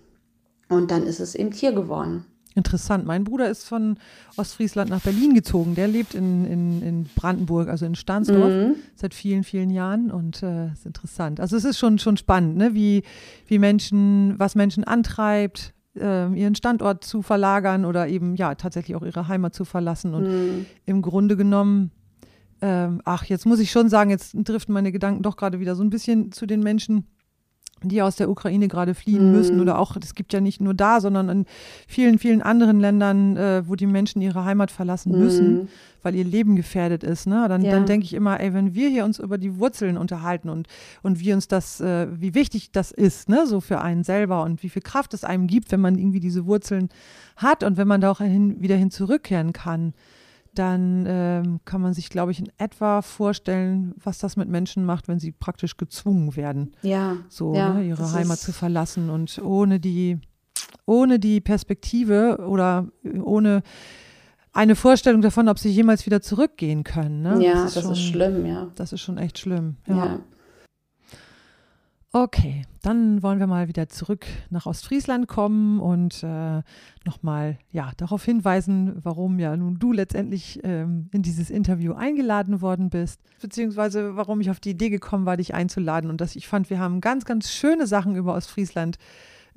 und dann ist es eben hier geworden. Interessant. Mein Bruder ist von Ostfriesland nach Berlin gezogen. Der lebt in, in, in Brandenburg, also in Stahnsdorf, Mhm. seit vielen, vielen Jahren und äh, ist interessant. Also es ist schon, schon spannend, ne? wie, wie Menschen, was Menschen antreibt, ähm, ihren Standort zu verlagern oder eben ja tatsächlich auch ihre Heimat zu verlassen. Und Mhm. im Grunde genommen, ähm, ach, jetzt muss ich schon sagen, jetzt driften meine Gedanken doch gerade wieder so ein bisschen zu den Menschen, die aus der Ukraine gerade fliehen Mhm. müssen oder auch, es gibt ja nicht nur da, sondern in vielen, vielen anderen Ländern, äh, wo die Menschen ihre Heimat verlassen müssen, Mhm. Weil ihr Leben gefährdet ist. Ne? Dann, Ja. dann denke ich immer, ey, wenn wir hier uns über die Wurzeln unterhalten und, und wie uns das, äh, wie wichtig das ist, ne? so für einen selber und wie viel Kraft es einem gibt, wenn man irgendwie diese Wurzeln hat und wenn man da auch hin, wieder hin zurückkehren kann, dann ähm, kann man sich, glaube ich, in etwa vorstellen, was das mit Menschen macht, wenn sie praktisch gezwungen werden Ja. so ja, ne, ihre Heimat zu verlassen und ohne die ohne die Perspektive oder ohne eine Vorstellung davon, ob sie jemals wieder zurückgehen können. Ne? Ja, das ist, schon, schlimm, ja. Das ist schon echt schlimm. Ja. ja. Okay, dann wollen wir mal wieder zurück nach Ostfriesland kommen und äh, nochmal ja, darauf hinweisen, warum ja nun du letztendlich ähm, in dieses Interview eingeladen worden bist, beziehungsweise warum ich auf die Idee gekommen war, dich einzuladen und dass ich fand, wir haben ganz, ganz schöne Sachen über Ostfriesland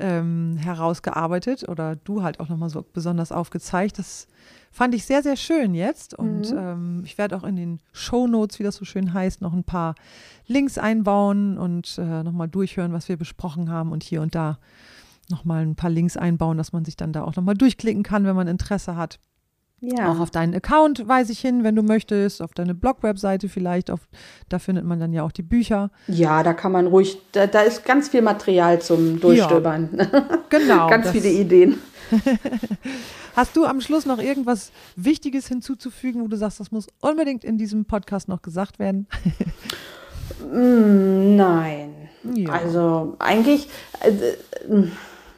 ähm, herausgearbeitet oder du halt auch nochmal so besonders aufgezeigt. Das fand ich sehr, sehr schön jetzt. Und Mhm. ähm, ich werde auch in den Show Notes, wie das so schön heißt, noch ein paar Links einbauen und äh, nochmal durchhören, was wir besprochen haben und hier und da nochmal ein paar Links einbauen, dass man sich dann da auch nochmal durchklicken kann, wenn man Interesse hat. Ja. Auch auf deinen Account weise ich hin, wenn du möchtest, auf deine Blog-Webseite vielleicht. Auf, da findet man dann ja auch die Bücher. ja, da kann man ruhig, da, da ist ganz viel Material zum Durchstöbern. Genau. [LAUGHS] ganz viele Ideen. [LAUGHS] Hast du am Schluss noch irgendwas Wichtiges hinzuzufügen, wo du sagst, das muss unbedingt in diesem Podcast noch gesagt werden? [LAUGHS] Mm, Nein. Ja. Also eigentlich, äh,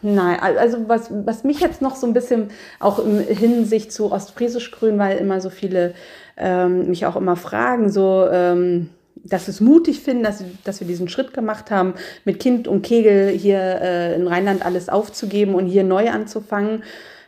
nein, also was, was mich jetzt noch so ein bisschen auch in Hinsicht zu Ostfriesisch-Grün, weil immer so viele ähm, mich auch immer fragen, so, ähm, dass sie es mutig finden, dass, dass wir diesen Schritt gemacht haben, mit Kind und Kegel hier äh, in Rheinland alles aufzugeben und hier neu anzufangen.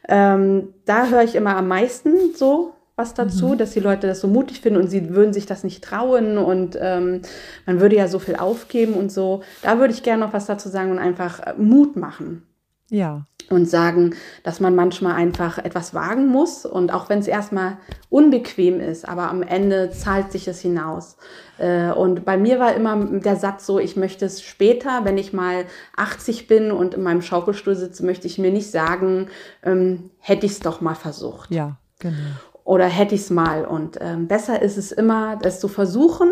Ähm, da höre ich immer am meisten so was dazu, dass die Leute das so mutig finden und sie würden sich das nicht trauen und ähm, man würde ja so viel aufgeben und so. Da würde ich gerne noch was dazu sagen und einfach äh, Mut machen. Ja, und sagen, dass man manchmal einfach etwas wagen muss und auch wenn es erstmal unbequem ist, aber am Ende zahlt sich es hinaus. Äh, und bei mir war immer der Satz so, ich möchte es später, wenn ich mal 80 bin und in meinem Schaukelstuhl sitze, möchte ich mir nicht sagen, ähm, hätte ich es doch mal versucht. Ja, genau. Oder hätte ich es mal. Und ähm, besser ist es immer, es zu versuchen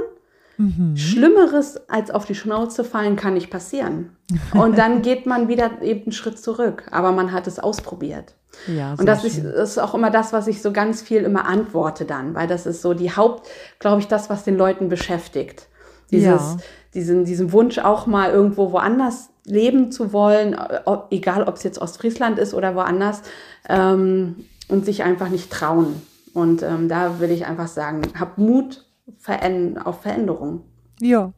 Mhm. Schlimmeres als auf die Schnauze fallen kann nicht passieren. [LAUGHS] Und dann geht man wieder eben einen Schritt zurück. Aber man hat es ausprobiert. Ja, und das ist, ist, auch immer das, was ich so ganz viel immer antworte dann, weil das ist so die Haupt, glaube ich, das, was den Leuten beschäftigt. Dieses, ja. diesen, diesen Wunsch auch mal irgendwo woanders leben zu wollen, egal ob es jetzt Ostfriesland ist oder woanders, ähm, und sich einfach nicht trauen. Und ähm, da will ich einfach sagen, hab Mut auf Veränderung. Ja,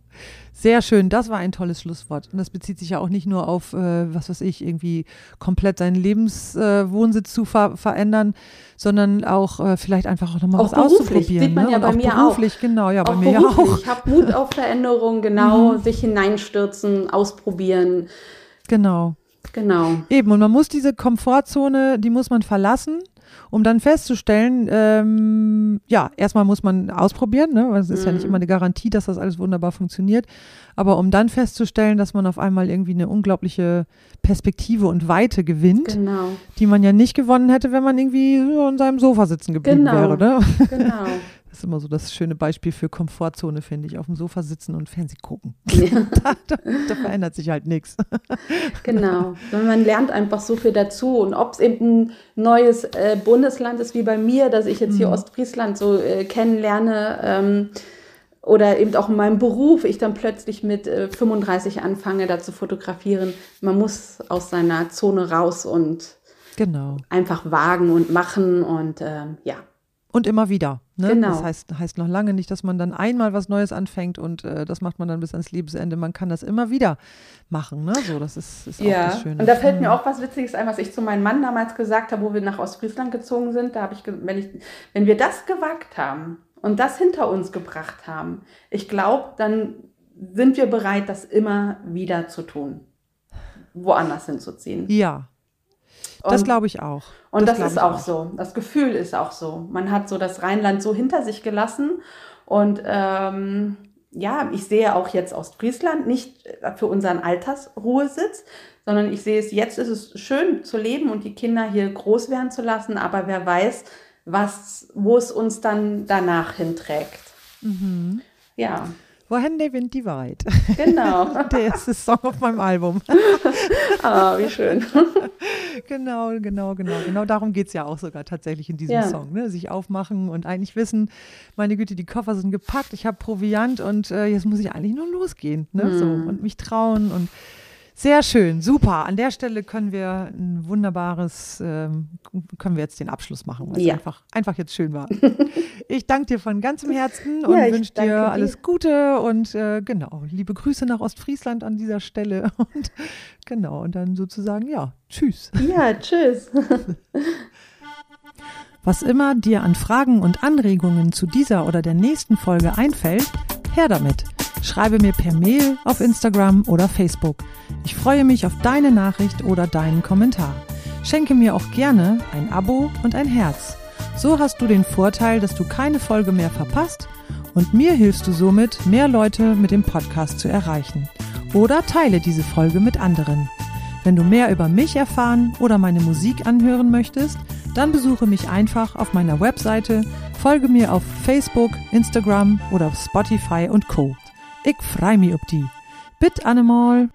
sehr schön. Das war ein tolles Schlusswort. Und das bezieht sich ja auch nicht nur auf, äh, was weiß ich, irgendwie komplett seinen Lebenswohnsitz äh, zu ver verändern, sondern auch äh, vielleicht einfach auch nochmal was auszuprobieren. Sieht man ne? ja bei auch mir beruflich, auch. genau, ja, auch bei mir beruflich. auch. Ich habe Mut auf Veränderung, genau, mhm. sich hineinstürzen, ausprobieren. Genau. Genau. Eben, und man muss diese Komfortzone, die muss man verlassen um dann festzustellen, ähm, ja, erstmal muss man ausprobieren, ne? weil es ist mhm. ja nicht mhm. immer eine Garantie, dass das alles wunderbar funktioniert, aber um dann festzustellen, dass man auf einmal irgendwie eine unglaubliche Perspektive und Weite gewinnt, genau. die man ja nicht gewonnen hätte, wenn man irgendwie so in seinem Sofa sitzen geblieben genau. wäre. Ne? Genau. [LAUGHS] Das ist immer so das schöne Beispiel für Komfortzone, finde ich. Auf dem Sofa sitzen und Fernsehen gucken. [LAUGHS] [LAUGHS] Ja. da, da, da, verändert sich halt nichts. [LAUGHS] Genau. Man lernt einfach so viel dazu. Und ob es eben ein neues äh, Bundesland ist wie bei mir, dass ich jetzt hier mhm. Ostfriesland so äh, kennenlerne, ähm, oder eben auch in meinem Beruf, ich dann plötzlich mit äh, 35 anfange, da zu fotografieren. Man muss aus seiner Zone raus und genau. einfach wagen und machen und ähm, ja. Und immer wieder. Ne? Genau. Das heißt, heißt noch lange nicht, dass man dann einmal was Neues anfängt und äh, das macht man dann bis ans Lebensende. Man kann das immer wieder machen. Ne? So, das ist, ist ja. auch das Schöne. Und da fällt mir auch was Witziges ein, was ich zu meinem Mann damals gesagt habe, wo wir nach Ostfriesland gezogen sind. Da habe ich, wenn ich, wenn wir das gewagt haben und das hinter uns gebracht haben, ich glaube, dann sind wir bereit, das immer wieder zu tun. Woanders hinzuziehen. Ja, das glaube ich auch. Und das, das ist auch, auch, so. Das Gefühl ist auch so. Man hat so das Rheinland so hinter sich gelassen. Und ähm, ja, ich sehe auch jetzt Ostfriesland nicht für unseren Altersruhesitz, sondern ich sehe es, jetzt ist es schön zu leben und die Kinder hier groß werden zu lassen, aber wer weiß, was, wo es uns dann danach hinträgt. Mhm. Ja. Wohin der Wind die weit. Genau. [LAUGHS] der erste Song auf meinem Album. ah, wie schön. [LAUGHS] genau, genau, genau. Genau darum geht es ja auch sogar tatsächlich in diesem ja. Song. Ne? Sich aufmachen und eigentlich wissen, meine Güte, die Koffer sind gepackt, ich habe Proviant und äh, jetzt muss ich eigentlich nur losgehen. Ne? Mhm. So, und mich trauen und sehr schön, super. An der Stelle können wir ein wunderbares, ähm, können wir jetzt den Abschluss machen, weil ja. es einfach, einfach jetzt schön war. [LAUGHS] ich danke dir von ganzem Herzen und ja, wünsche dir alles Gute und äh, genau, liebe Grüße nach Ostfriesland an dieser Stelle [LAUGHS] und genau, und dann sozusagen, ja, tschüss. Ja, tschüss. [LAUGHS] Was immer dir an Fragen und Anregungen zu dieser oder der nächsten Folge einfällt, her damit. Schreibe mir per Mail auf Instagram oder Facebook. Ich freue mich auf deine Nachricht oder deinen Kommentar. Schenke mir auch gerne ein Abo und ein Herz. So hast du den Vorteil, dass du keine Folge mehr verpasst und mir hilfst du somit, mehr Leute mit dem Podcast zu erreichen. Oder teile diese Folge mit anderen. Wenn du mehr über mich erfahren oder meine Musik anhören möchtest, dann besuche mich einfach auf meiner Webseite, folge mir auf Facebook, Instagram oder Spotify und Co. Ich freu mich ob die. Bitte allemal.